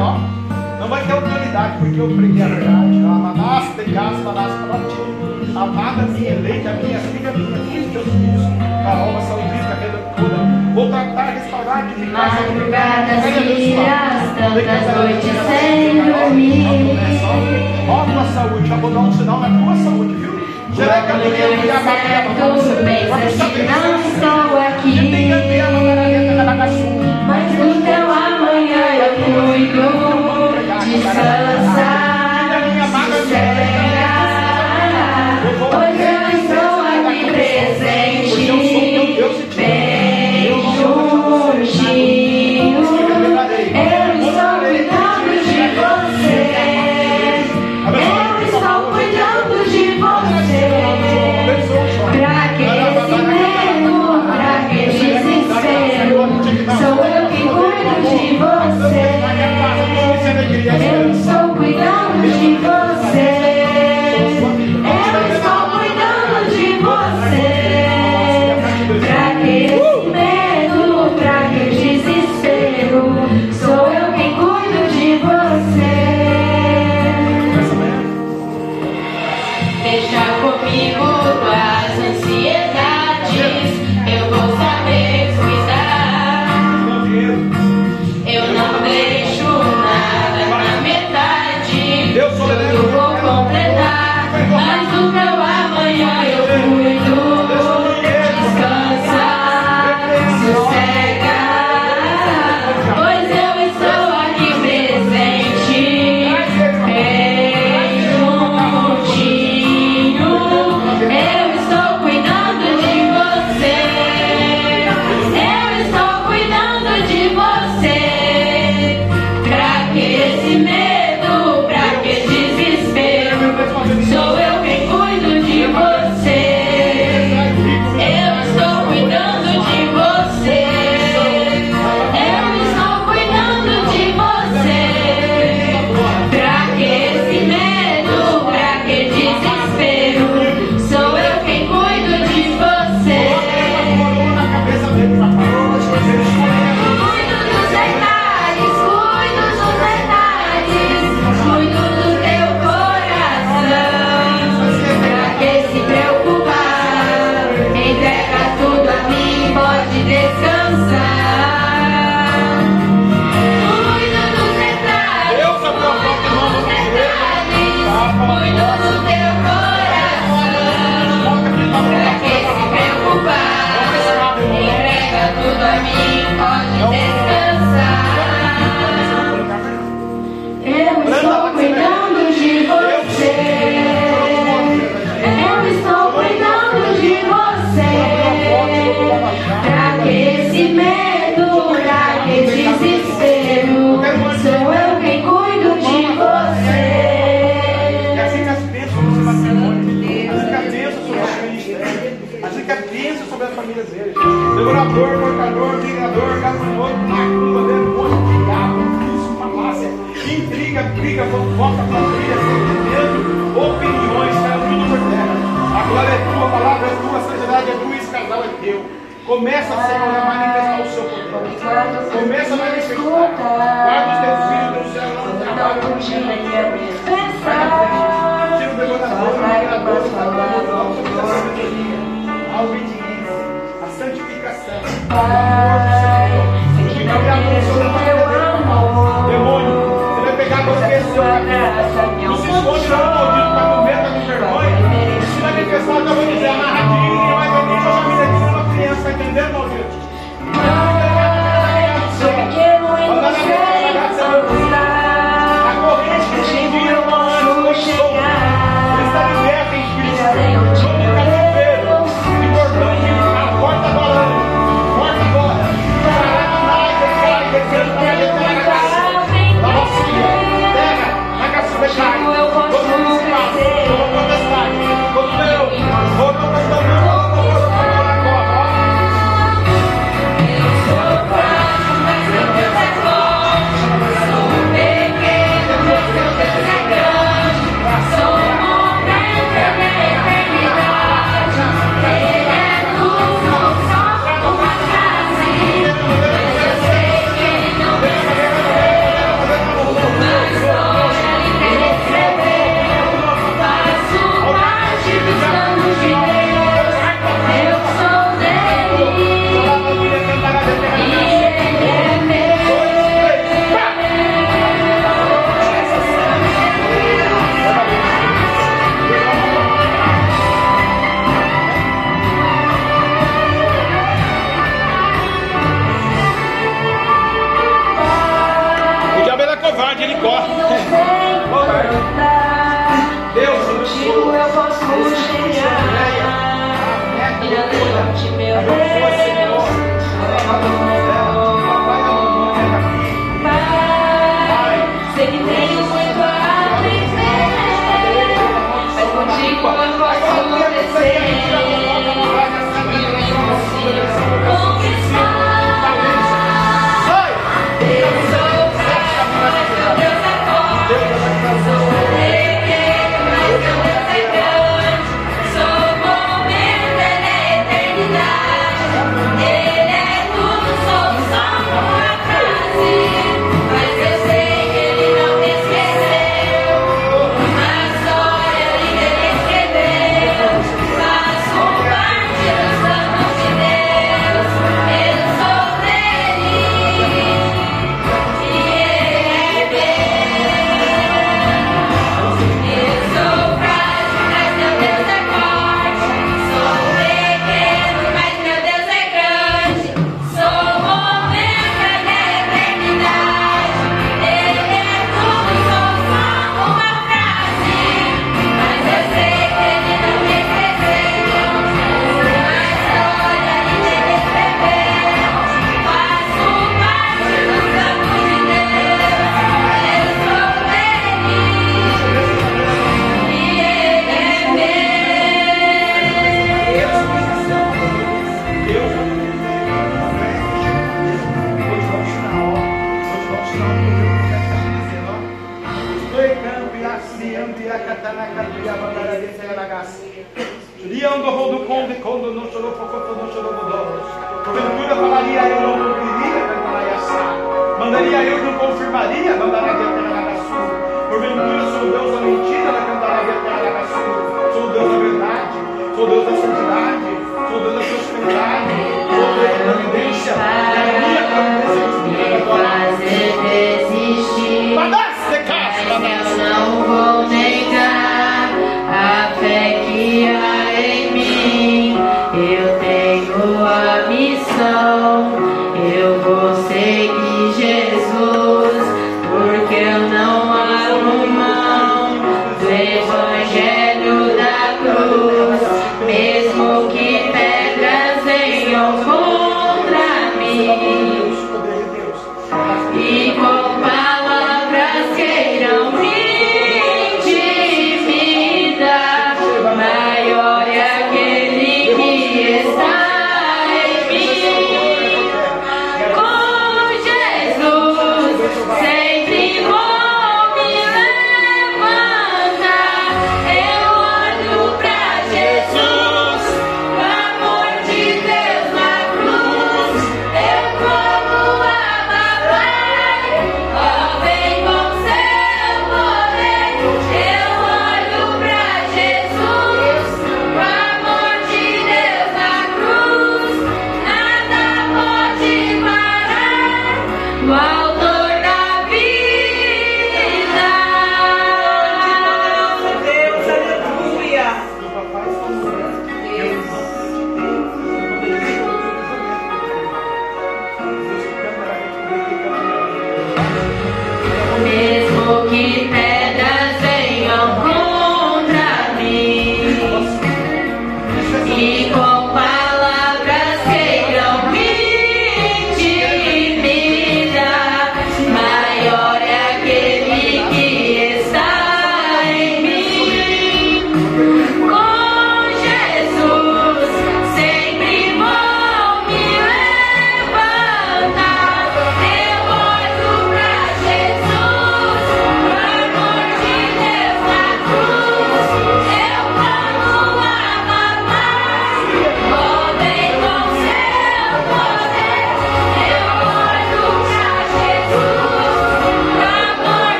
Ó. Não vai ter autoridade, porque eu preguei a verdade. Amanás, de casa, manás para ti. Amada minha, eleita minha, filha minha, filha de Deus Cristo. Carol, saúde, carreira toda. Vou tratar, restaurar, edificar. Madrugadas frias, tantas noites sem dormir. Ó, tua saúde, já vou dar um sinal na tua saúde, viu? Será que Quando eu deu tenho certo, pensa que não estou aqui. Mas do teu amanhã eu cuido. É teu. Começa, Senhor, a manifestar o seu poder. Começa a manifestar. Guarda os teus filhos, teu céu, não trabalha com Tira o devorador, o migrador, o trabalhador, a obediência, a santificação. Demônio, você vai pegar você, Senhor. Não se esconde lá, maldito, para comer, para com vergonha. Se manifestar, eu vou dizer, amarrar. in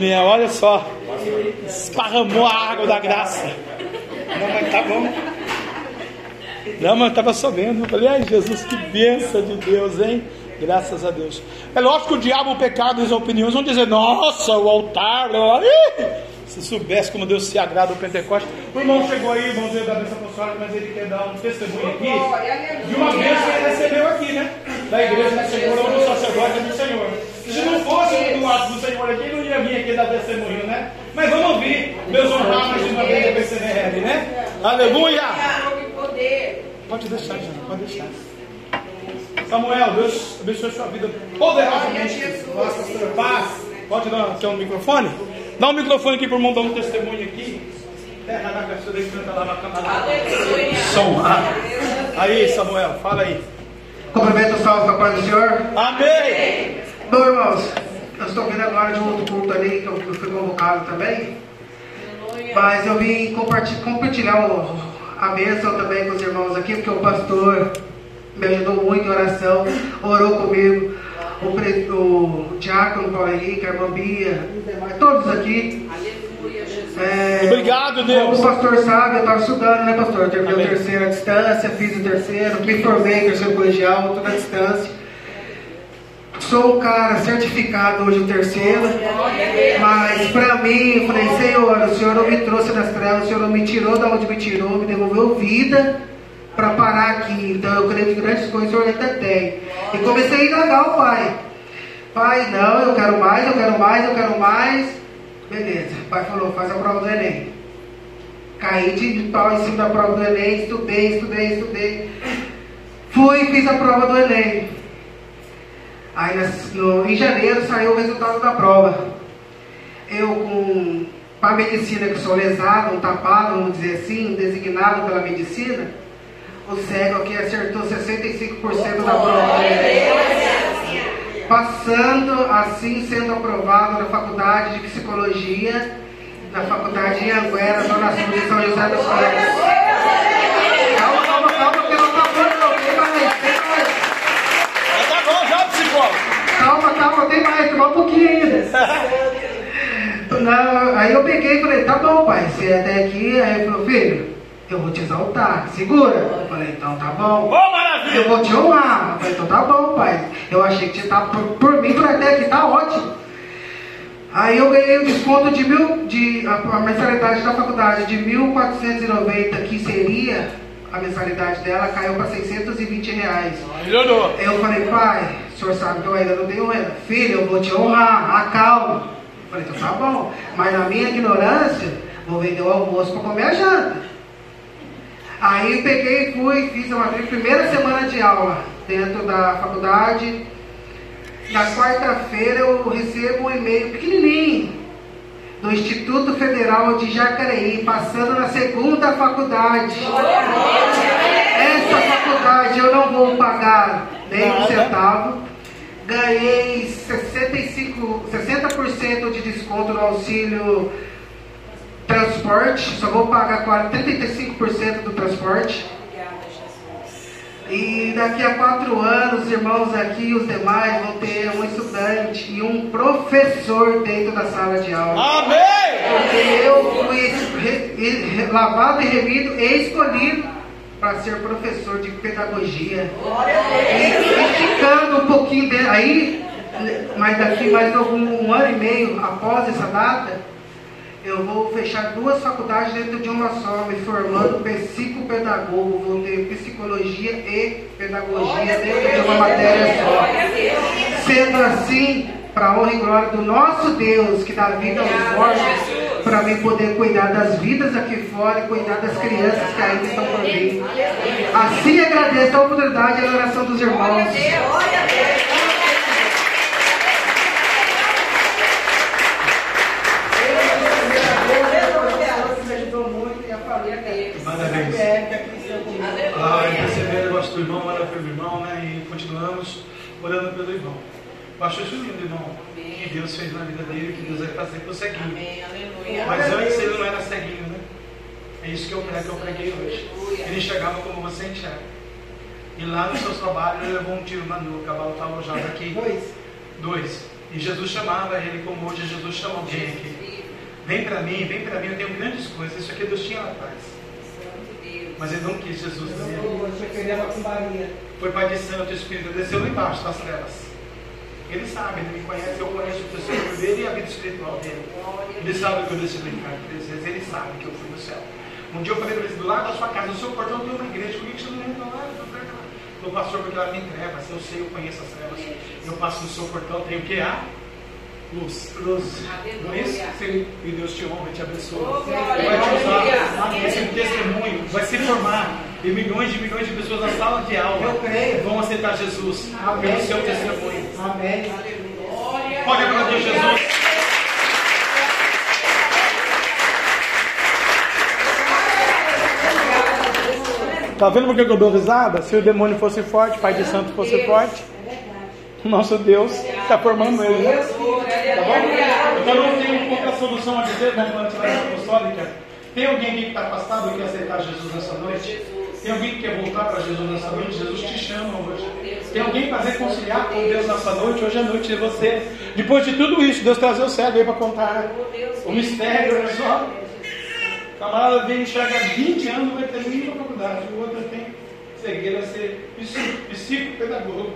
Daniel, olha só. Esparramou a água da graça. Não, mas tá bom. Não, mas estava sabendo. Eu falei, ai Jesus, que benção de Deus, hein? Graças a Deus. É lógico que o diabo, o pecado e as opiniões vão dizer, nossa, o altar, blá, se soubesse como Deus se agrada o Pentecoste. O irmão chegou aí, vamos ver da bênção apostólica, mas ele quer dar um testemunho aqui de uma bênção que ele recebeu aqui, né? Da igreja do Senhor ou do sacerdote do Senhor. Se não fosse do lado do Senhor aqui, não vir aqui dar testemunho, né? Mas vamos ouvir, Deus honrar mais uma vez a PCVL, né? Aleluia! Pode deixar, Jana, pode deixar. Samuel, Deus abençoe sua vida poderosamente. Nossa, paz. Pode dar aqui um microfone? Dá um microfone aqui para o irmão dar um testemunho aqui. Som. Aí, Samuel, fala aí. Cumprimento o salve, papai do Senhor. Amém. Bom, irmãos, eu estou vindo agora de um outro culto ali que eu eu fui convocado também. Mas eu vim comparti- compartilhar o- a bênção também com os irmãos aqui, porque o pastor me ajudou muito em oração, orou comigo. O, pre- o diácono Paulo Henrique, a irmã Bia, todos aqui. É, Obrigado, Deus. Como o pastor sabe, eu estava estudando, né, pastor? Eu terminei Amém. o terceiro à distância, fiz o terceiro, me formei em terceiro colegial, tudo à distância. Sou um cara certificado hoje o terceiro, mas para mim, eu falei, Senhor, o Senhor não me trouxe das trevas, o Senhor não me tirou da onde me tirou, me devolveu vida para parar aqui. Então eu creio que grandes coisas o Senhor ainda tem. E comecei a indagar o Pai. Pai, não, eu quero mais, eu quero mais, eu quero mais. Beleza, o pai falou, faz a prova do Enem. Caí de pau em cima da prova do Enem, estudei, estudei, estudei. Fui e fiz a prova do Enem. Aí no- em janeiro saiu o resultado da prova. Eu com a medicina que sou lesado, um tapado, vamos dizer assim, designado pela medicina, o cego aqui acertou 65% da prova. passando assim sendo aprovado na faculdade de psicologia na faculdade de Anguera, Zona Sul de São José dos Campos. Calma, calma, calma, que não tá bom não, mais, tem mais. Mas tá bom já. Calma, calma, tem mais, mais um pouquinho ainda. Não, aí eu peguei e falei, tá bom pai, você é até aqui, aí ele falou, filho, eu vou te exaltar, segura. Eu falei, então tá bom. Ô, Eu maravilha. vou te honrar. Eu falei, então tá bom, pai. Eu achei que você tá por, por mim por até aqui, tá ótimo. Aí eu ganhei um desconto de mil, de, a, a mensalidade da faculdade de 1.490, que seria a mensalidade dela, caiu para 620 reais. Melhorou. Eu falei, pai, o senhor sabe que eu ainda não tenho renda. Filho, eu vou te honrar, acalma. Eu falei, então tá bom. Mas na minha ignorância, vou vender o almoço para comer a janta. Aí peguei e fui, fiz a matrícula, primeira semana de aula dentro da faculdade. Na quarta-feira eu recebo um e-mail pequenininho do Instituto Federal de Jacareí, passando na segunda faculdade. Essa faculdade eu não vou pagar nem um centavo. Ganhei 65, 60% de desconto no auxílio transporte. Só vou pagar 40, 35% do transporte. E daqui a quatro anos, os irmãos aqui e os demais vão ter um estudante e um professor dentro da sala de aula. Amém. Porque eu fui lavado e remido e escolhido para ser professor de pedagogia. E Esticando um pouquinho de, aí, mas daqui mais algum um ano e meio após essa data, eu vou fechar duas faculdades dentro de uma só, me formando psicopedagogo, vou ter psicologia e pedagogia dentro de uma matéria só. Sendo assim, para honra e glória do nosso Deus, que dá vida aos mortos, para mim poder cuidar das vidas aqui fora e cuidar das crianças que ainda estão por vir. Assim agradeço a oportunidade e a oração dos irmãos. me ajudou muito e a família dele. Parabéns. Ah, e perceber o negócio do irmão, olha pelo irmão, né? E continuamos orando pelo irmão. Eu acho isso lindo, irmão. Que Deus fez na vida dele, que Deus vai fazer com o ceguinho. Amém, aleluia. Mas antes ele não era ceguinho, né? É isso que eu que eu preguei hoje. Ele enxergava como você enxerga. E lá nos seus trabalhos ele levou um tiro na nuca, o cavalo estava alojado aqui. Dois. Dois. E Jesus chamava ele como hoje Jesus chama alguém aqui. Vem para mim, vem para mim, eu tenho grandes coisas. Isso aqui Deus tinha lá atrás. Mas ele não quis Jesus cumbaria. Foi Pai de Santo, o Espírito desceu lá embaixo das trevas. Ele sabe, ele me conhece, eu conheço o testemunho dele e a vida espiritual dele. Ele sabe que eu desci brincar três vezes, ele sabe que eu fui no céu. Um dia eu falei para ele, do lado da sua casa, no seu portão tem uma igreja, por que você não entra lá? Eu falei, pastor, porque ela tem trevas, eu sei, eu conheço as trevas. Eu passo no seu portão, tem o que? A luz. Luz. Não é isso? Sim. E Deus te honra e te abençoa. Ele vai te usar. Esse testemunho vai se formar. E milhões de milhões de pessoas na sala de aula Eu creio. vão aceitar Jesus Amém. pelo seu testemunho. Amém. Pode aplaudir Jesus. Tá vendo por que eu dou risada? Se o demônio fosse forte, Pai de Santo fosse forte, nosso Deus está formando ele. Né? Tá bom? Então não tem outra solução a dizer, vamos para a atividade apostólica. Tem alguém aqui que está afastado e quer aceitar Jesus nessa noite? Tem alguém que quer voltar para Jesus nessa noite? Jesus te chama hoje. Tem alguém para reconciliar com Deus nessa noite? Hoje é noite de você. Depois de tudo isso, Deus trazer o cego aí para contar o mistério, olha só. Camarada vem enxerga há 20 anos, vai ter nenhuma faculdade. O outro tem cegueira, ser psico- psicopedagogo.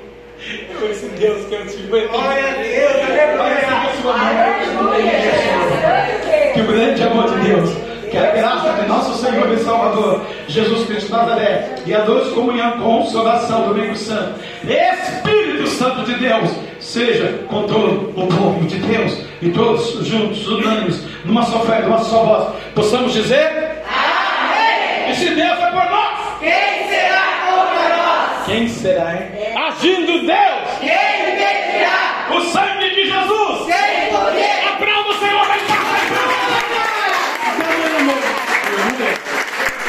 Eu, esse Deus que eu tive. Glória a Deus, aleluia. sua mão. Que o grande amor de Deus, que a graça de nosso Senhor e Salvador, Jesus Cristo Nazaré, e a doce comunhão, consolação do Domingo Santo, Espírito Santo de Deus, seja com todo o povo de Deus, e todos juntos, unânimes, numa só fé, numa só voz, possamos dizer: Amém! E se Deus quem será, hein? Agindo Deus! Quem impedirá? O sangue de Jesus! Sem poder! A prova do Senhor! Vai, vai, vai, vai, vai.